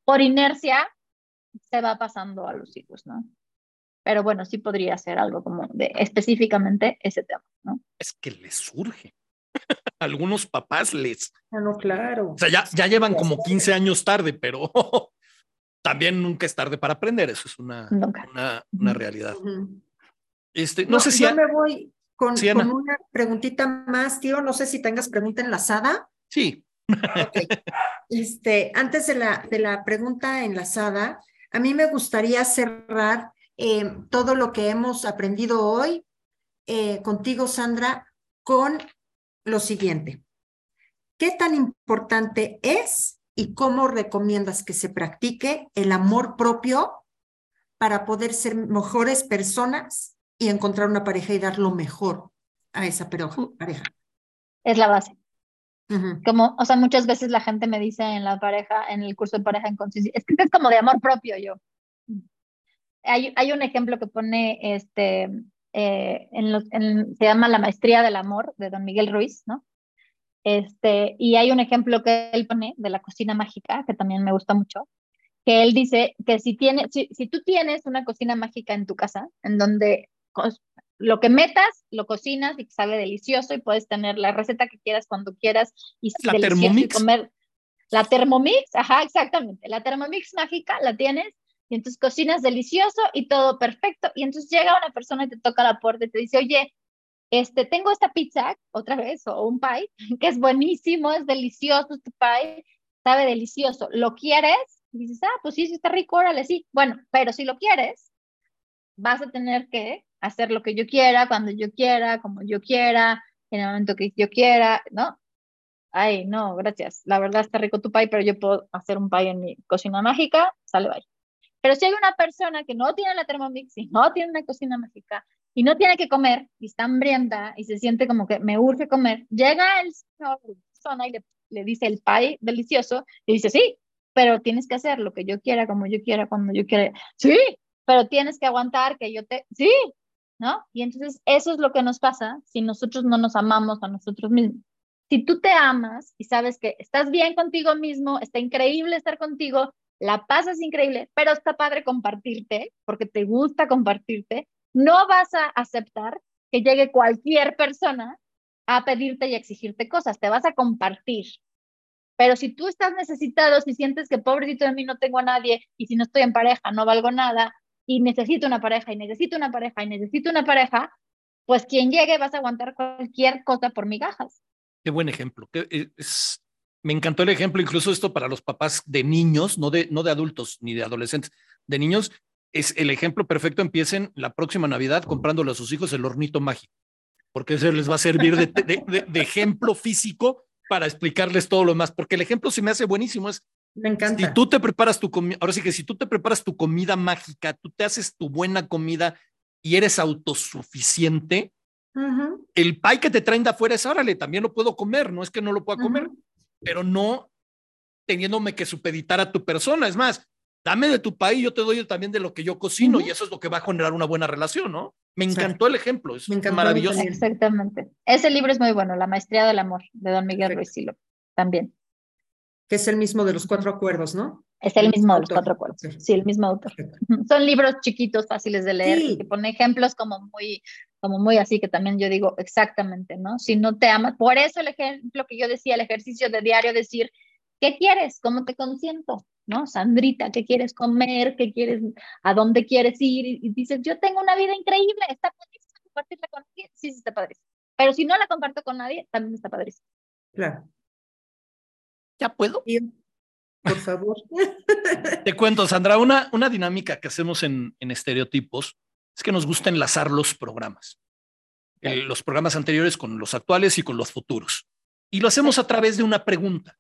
por inercia se va pasando a los hijos, ¿no? Pero bueno, sí podría ser algo como de específicamente ese tema, ¿no? Es que les surge. Algunos papás les. Ah, no, claro. O sea, ya, ya llevan como 15 años tarde, pero también nunca es tarde para aprender, eso es una, una, una, realidad. este, no, sé si... Yo me voy con, con, una preguntita más, tío, no sé si tengas pregunta enlazada. Sí. Este, antes de la, de la pregunta enlazada, a mí me gustaría cerrar eh, todo lo que hemos aprendido hoy eh, contigo, Sandra, con lo siguiente. ¿Qué tan importante es y cómo recomiendas que se practique el amor propio para poder ser mejores personas y encontrar una pareja y dar lo mejor a esa pareja? Es la base. Como, o sea, muchas veces la gente me dice en la pareja, en el curso de pareja en conciencia, es que es como de amor propio yo. Hay, hay un ejemplo que pone, este, eh, en se llama La Maestría del Amor de Don Miguel Ruiz, ¿no? Este, y hay un ejemplo que él pone de la cocina mágica, que también me gusta mucho, que él dice que si, tiene, si, si tú tienes una cocina mágica en tu casa, en donde lo que metas, lo cocinas y sabe delicioso y puedes tener la receta que quieras cuando quieras y la Thermomix. comer. La Thermomix, ajá, exactamente. La Thermomix mágica la tienes y entonces cocinas delicioso y todo perfecto. Y entonces llega una persona y te toca la puerta y te dice, oye, este, tengo esta pizza, otra vez, o un pie, que es buenísimo, es delicioso este pie, sabe delicioso. ¿Lo quieres? Y dices, ah, pues sí, sí está rico, órale, sí. Bueno, pero si lo quieres, vas a tener que hacer lo que yo quiera, cuando yo quiera, como yo quiera, en el momento que yo quiera, ¿no? Ay, no, gracias. La verdad está rico tu pie, pero yo puedo hacer un pie en mi cocina mágica, sale bye. Pero si hay una persona que no tiene la Thermomix y no tiene una cocina mágica y no tiene que comer y está hambrienta y se siente como que me urge comer, llega el señor y le, le dice el pie delicioso y dice, sí, pero tienes que hacer lo que yo quiera, como yo quiera, cuando yo quiera. Sí, pero tienes que aguantar que yo te... Sí, ¿no? Y entonces eso es lo que nos pasa si nosotros no nos amamos a nosotros mismos. Si tú te amas y sabes que estás bien contigo mismo, está increíble estar contigo, la pasas increíble, pero está padre compartirte, porque te gusta compartirte, no vas a aceptar que llegue cualquier persona a pedirte y exigirte cosas, te vas a compartir, Pero si tú estás necesitado, si sientes que pobrecito de mí no tengo a nadie y si no estoy en pareja no valgo nada y necesito una pareja y necesito una pareja y necesito una pareja, pues quien llegue vas a aguantar cualquier cosa por migajas. Qué buen ejemplo. Eh, es, me encantó el ejemplo, incluso esto para los papás de niños, no de, no de adultos ni de adolescentes, de niños, es el ejemplo perfecto. Empiecen la próxima Navidad comprándole a sus hijos el hornito mágico, porque eso les va a servir de, de, de ejemplo físico para explicarles todo lo demás, porque el ejemplo se me hace buenísimo. Es, me encanta. Si tú te preparas tu comida, ahora sí que si tú te preparas tu comida mágica, tú te haces tu buena comida y eres autosuficiente, el pay que te traen de afuera es, órale, también lo puedo comer, no es que no lo pueda comer, pero no teniéndome que supeditar a tu persona. Es más, dame de tu país, yo te doy también de lo que yo cocino y eso es lo que va a generar una buena relación, ¿no? Me encantó el ejemplo, es maravilloso. Exactamente. Ese libro es muy bueno, La Maestría del Amor, de Don Miguel Ruiz Silo, también. Que es el mismo de los cuatro acuerdos, ¿no? Es el, mismo de los cuatro acuerdos. Sí, el mismo autor. Son libros chiquitos, fáciles de leer, y que pone ejemplos como muy, como muy así, que también yo digo exactamente, ¿no? Si no te amas, por eso el ejemplo que yo decía, el ejercicio de diario, decir, ¿qué quieres? ¿Cómo te consiento? ¿no? Sandrita, ¿qué quieres comer? ¿Qué quieres? ¿A dónde quieres ir? Y dices, yo tengo una vida increíble, está padrísimo compartirla con alguien. Sí, sí, está padrísimo. Pero si no la comparto con nadie, también está padrísimo. Claro. ¿Ya puedo? Por favor. Te cuento, Sandra, una, una dinámica que hacemos en, en estereotipos es que nos gusta enlazar los programas. los programas anteriores con los actuales y con los futuros. Y lo hacemos a través de una pregunta.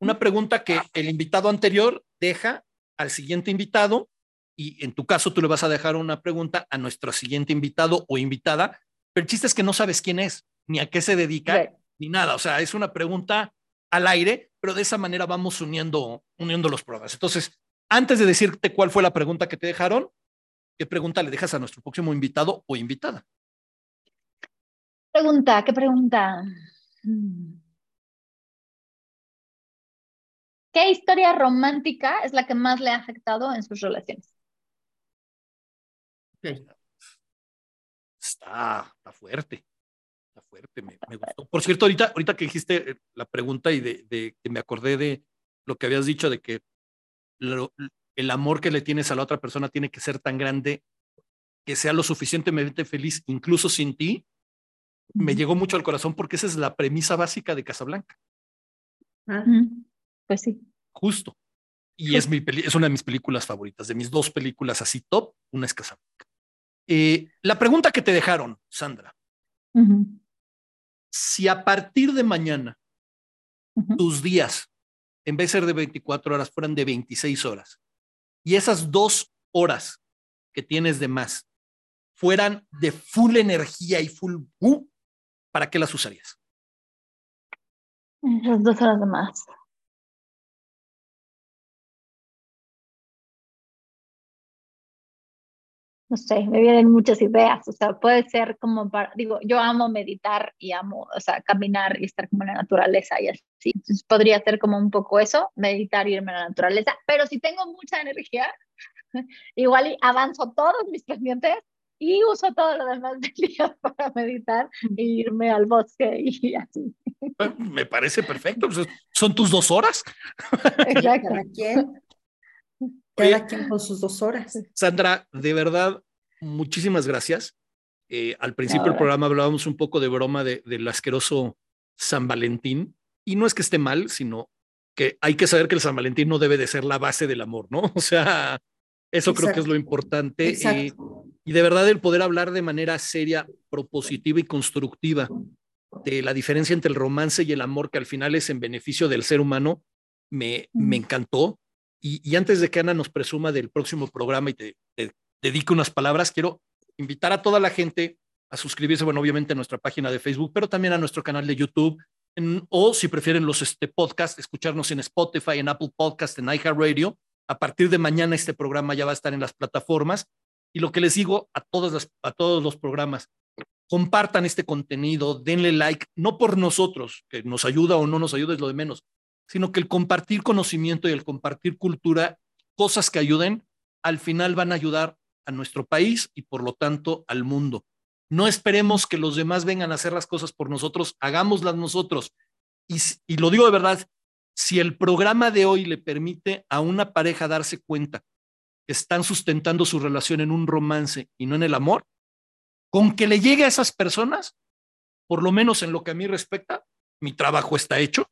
Una pregunta que el invitado anterior deja al siguiente invitado y en tu caso tú le vas a dejar una pregunta a nuestro siguiente invitado o invitada, pero el chiste es que no sabes quién es, ni a qué se dedica, ni nada. O sea, es una pregunta al aire, pero de esa manera vamos uniendo, uniendo los programas. Entonces, antes de decirte cuál fue la pregunta que te dejaron, ¿qué pregunta le dejas a nuestro próximo invitado o invitada? Pregunta, ¿qué pregunta? Hmm. ¿Qué historia romántica es la que más le ha afectado en sus relaciones? Está, está fuerte, está fuerte, me, gustó. Por cierto, ahorita, ahorita que dijiste eh, la pregunta y de, que me acordé de lo que habías dicho de que el amor que le tienes a la otra persona tiene que ser tan grande que sea lo suficientemente feliz incluso sin ti, me llegó mucho al corazón porque esa es la premisa básica de Casablanca. Ah. Pues sí. Justo. Y es, mi es una de mis películas favoritas, de mis dos películas así top, una es Casablanca. Eh, la pregunta que te dejaron, Sandra. Si a partir de mañana tus días, en vez de ser de 24 horas, fueran de 26 horas, y esas dos horas que tienes de más fueran de full energía y full, uh, ¿para qué las usarías? Esas dos horas de más. No sé, me vienen muchas ideas, o sea, puede ser como para, digo, yo amo meditar y amo, o sea, caminar y estar como en la naturaleza y así, entonces podría ser como un poco eso, meditar y irme a la naturaleza, pero si tengo mucha energía, igual avanzo todos mis pendientes y uso todo lo demás del día para meditar e irme al bosque y así. Me parece perfecto, pues, son tus dos horas. Exacto. Cada quien con sus dos horas. Sandra, de verdad, muchísimas gracias. Eh, al principio del programa hablábamos un poco de broma de, del asqueroso San Valentín, y no es que esté mal, sino que hay que saber que el San Valentín no debe de ser la base del amor, ¿no? O sea, eso creo que es lo importante. Eh, y de verdad el poder hablar de manera seria, propositiva y constructiva de la diferencia entre el romance y el amor, que al final es en beneficio del ser humano, me, me encantó. Y, antes de que Ana nos presuma del próximo programa y te, dedique unas palabras, quiero invitar a toda la gente a suscribirse, bueno, obviamente a nuestra página de Facebook, pero también a nuestro canal de YouTube, o si prefieren los este, podcasts, escucharnos en Spotify, en Apple Podcast, en iHeartRadio. A partir de mañana este programa ya va a estar en las plataformas. Y lo que les digo a, a todos los programas, compartan este contenido, denle like, no por nosotros, que nos ayuda o no nos ayuda es lo de menos, sino que el compartir conocimiento y el compartir cultura, cosas que ayuden, al final van a ayudar a nuestro país y por lo tanto al mundo. No esperemos que los demás vengan a hacer las cosas por nosotros, hagámoslas nosotros. Y, lo digo de verdad, si el programa de hoy le permite a una pareja darse cuenta que están sustentando su relación en un romance y no en el amor, con que le llegue a esas personas, por lo menos en lo que a mí respecta, mi trabajo está hecho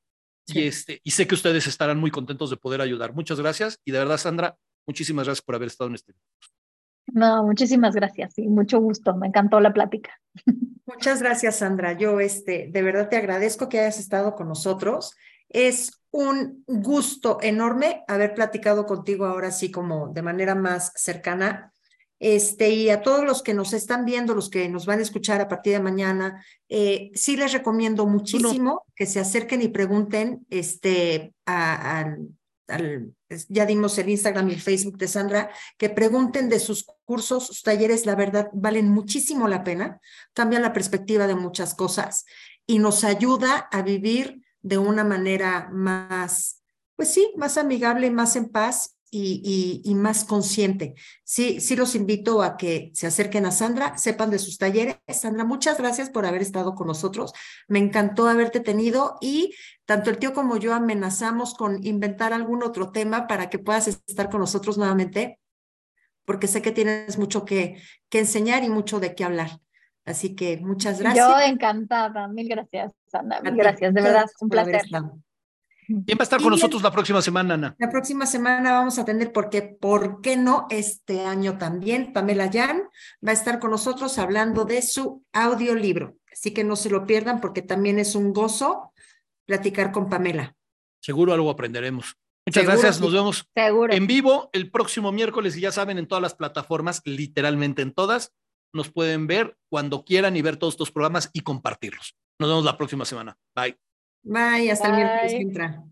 y, este, y sé que ustedes estarán muy contentos de poder ayudar. Muchas gracias y de verdad, Sandra, muchísimas gracias por haber estado en este. No, muchísimas gracias y mucho gusto. Me encantó la plática. Muchas gracias, Sandra. Yo, este, de verdad te agradezco que hayas estado con nosotros. Es un gusto enorme haber platicado contigo ahora sí como de manera más cercana. Este, y a todos los que nos están viendo, los que nos van a escuchar a partir de mañana, eh, sí les recomiendo muchísimo que se acerquen y pregunten este, a, ya dimos el Instagram y el Facebook de Sandra, que pregunten de sus cursos, sus talleres, la verdad, valen muchísimo la pena, cambian la perspectiva de muchas cosas y nos ayuda a vivir de una manera más, pues sí, más amigable, más en paz y, y, más consciente. Sí, sí los invito a que se acerquen a Sandra, sepan de sus talleres. Sandra, muchas gracias por haber estado con nosotros. Me encantó haberte tenido y tanto el tío como yo amenazamos con inventar algún otro tema para que puedas estar con nosotros nuevamente, porque sé que tienes mucho que, que enseñar y mucho de qué hablar. Así que muchas gracias. Yo encantada, mil gracias, Ana. Mil gracias, de verdad, un placer. ¿Quién va a estar con nosotros la próxima semana, Ana? La próxima semana vamos a tener, porque, ¿por qué no? Este año también, Pamela Yan va a estar con nosotros hablando de su audiolibro. Así que no se lo pierdan porque también es un gozo platicar con Pamela. Seguro algo aprenderemos. Muchas gracias, nos vemos en vivo el próximo miércoles y ya saben, en todas las plataformas, literalmente en todas nos pueden ver cuando quieran y ver todos estos programas y compartirlos. Nos vemos la próxima semana. Bye. Bye, hasta el miércoles que entra.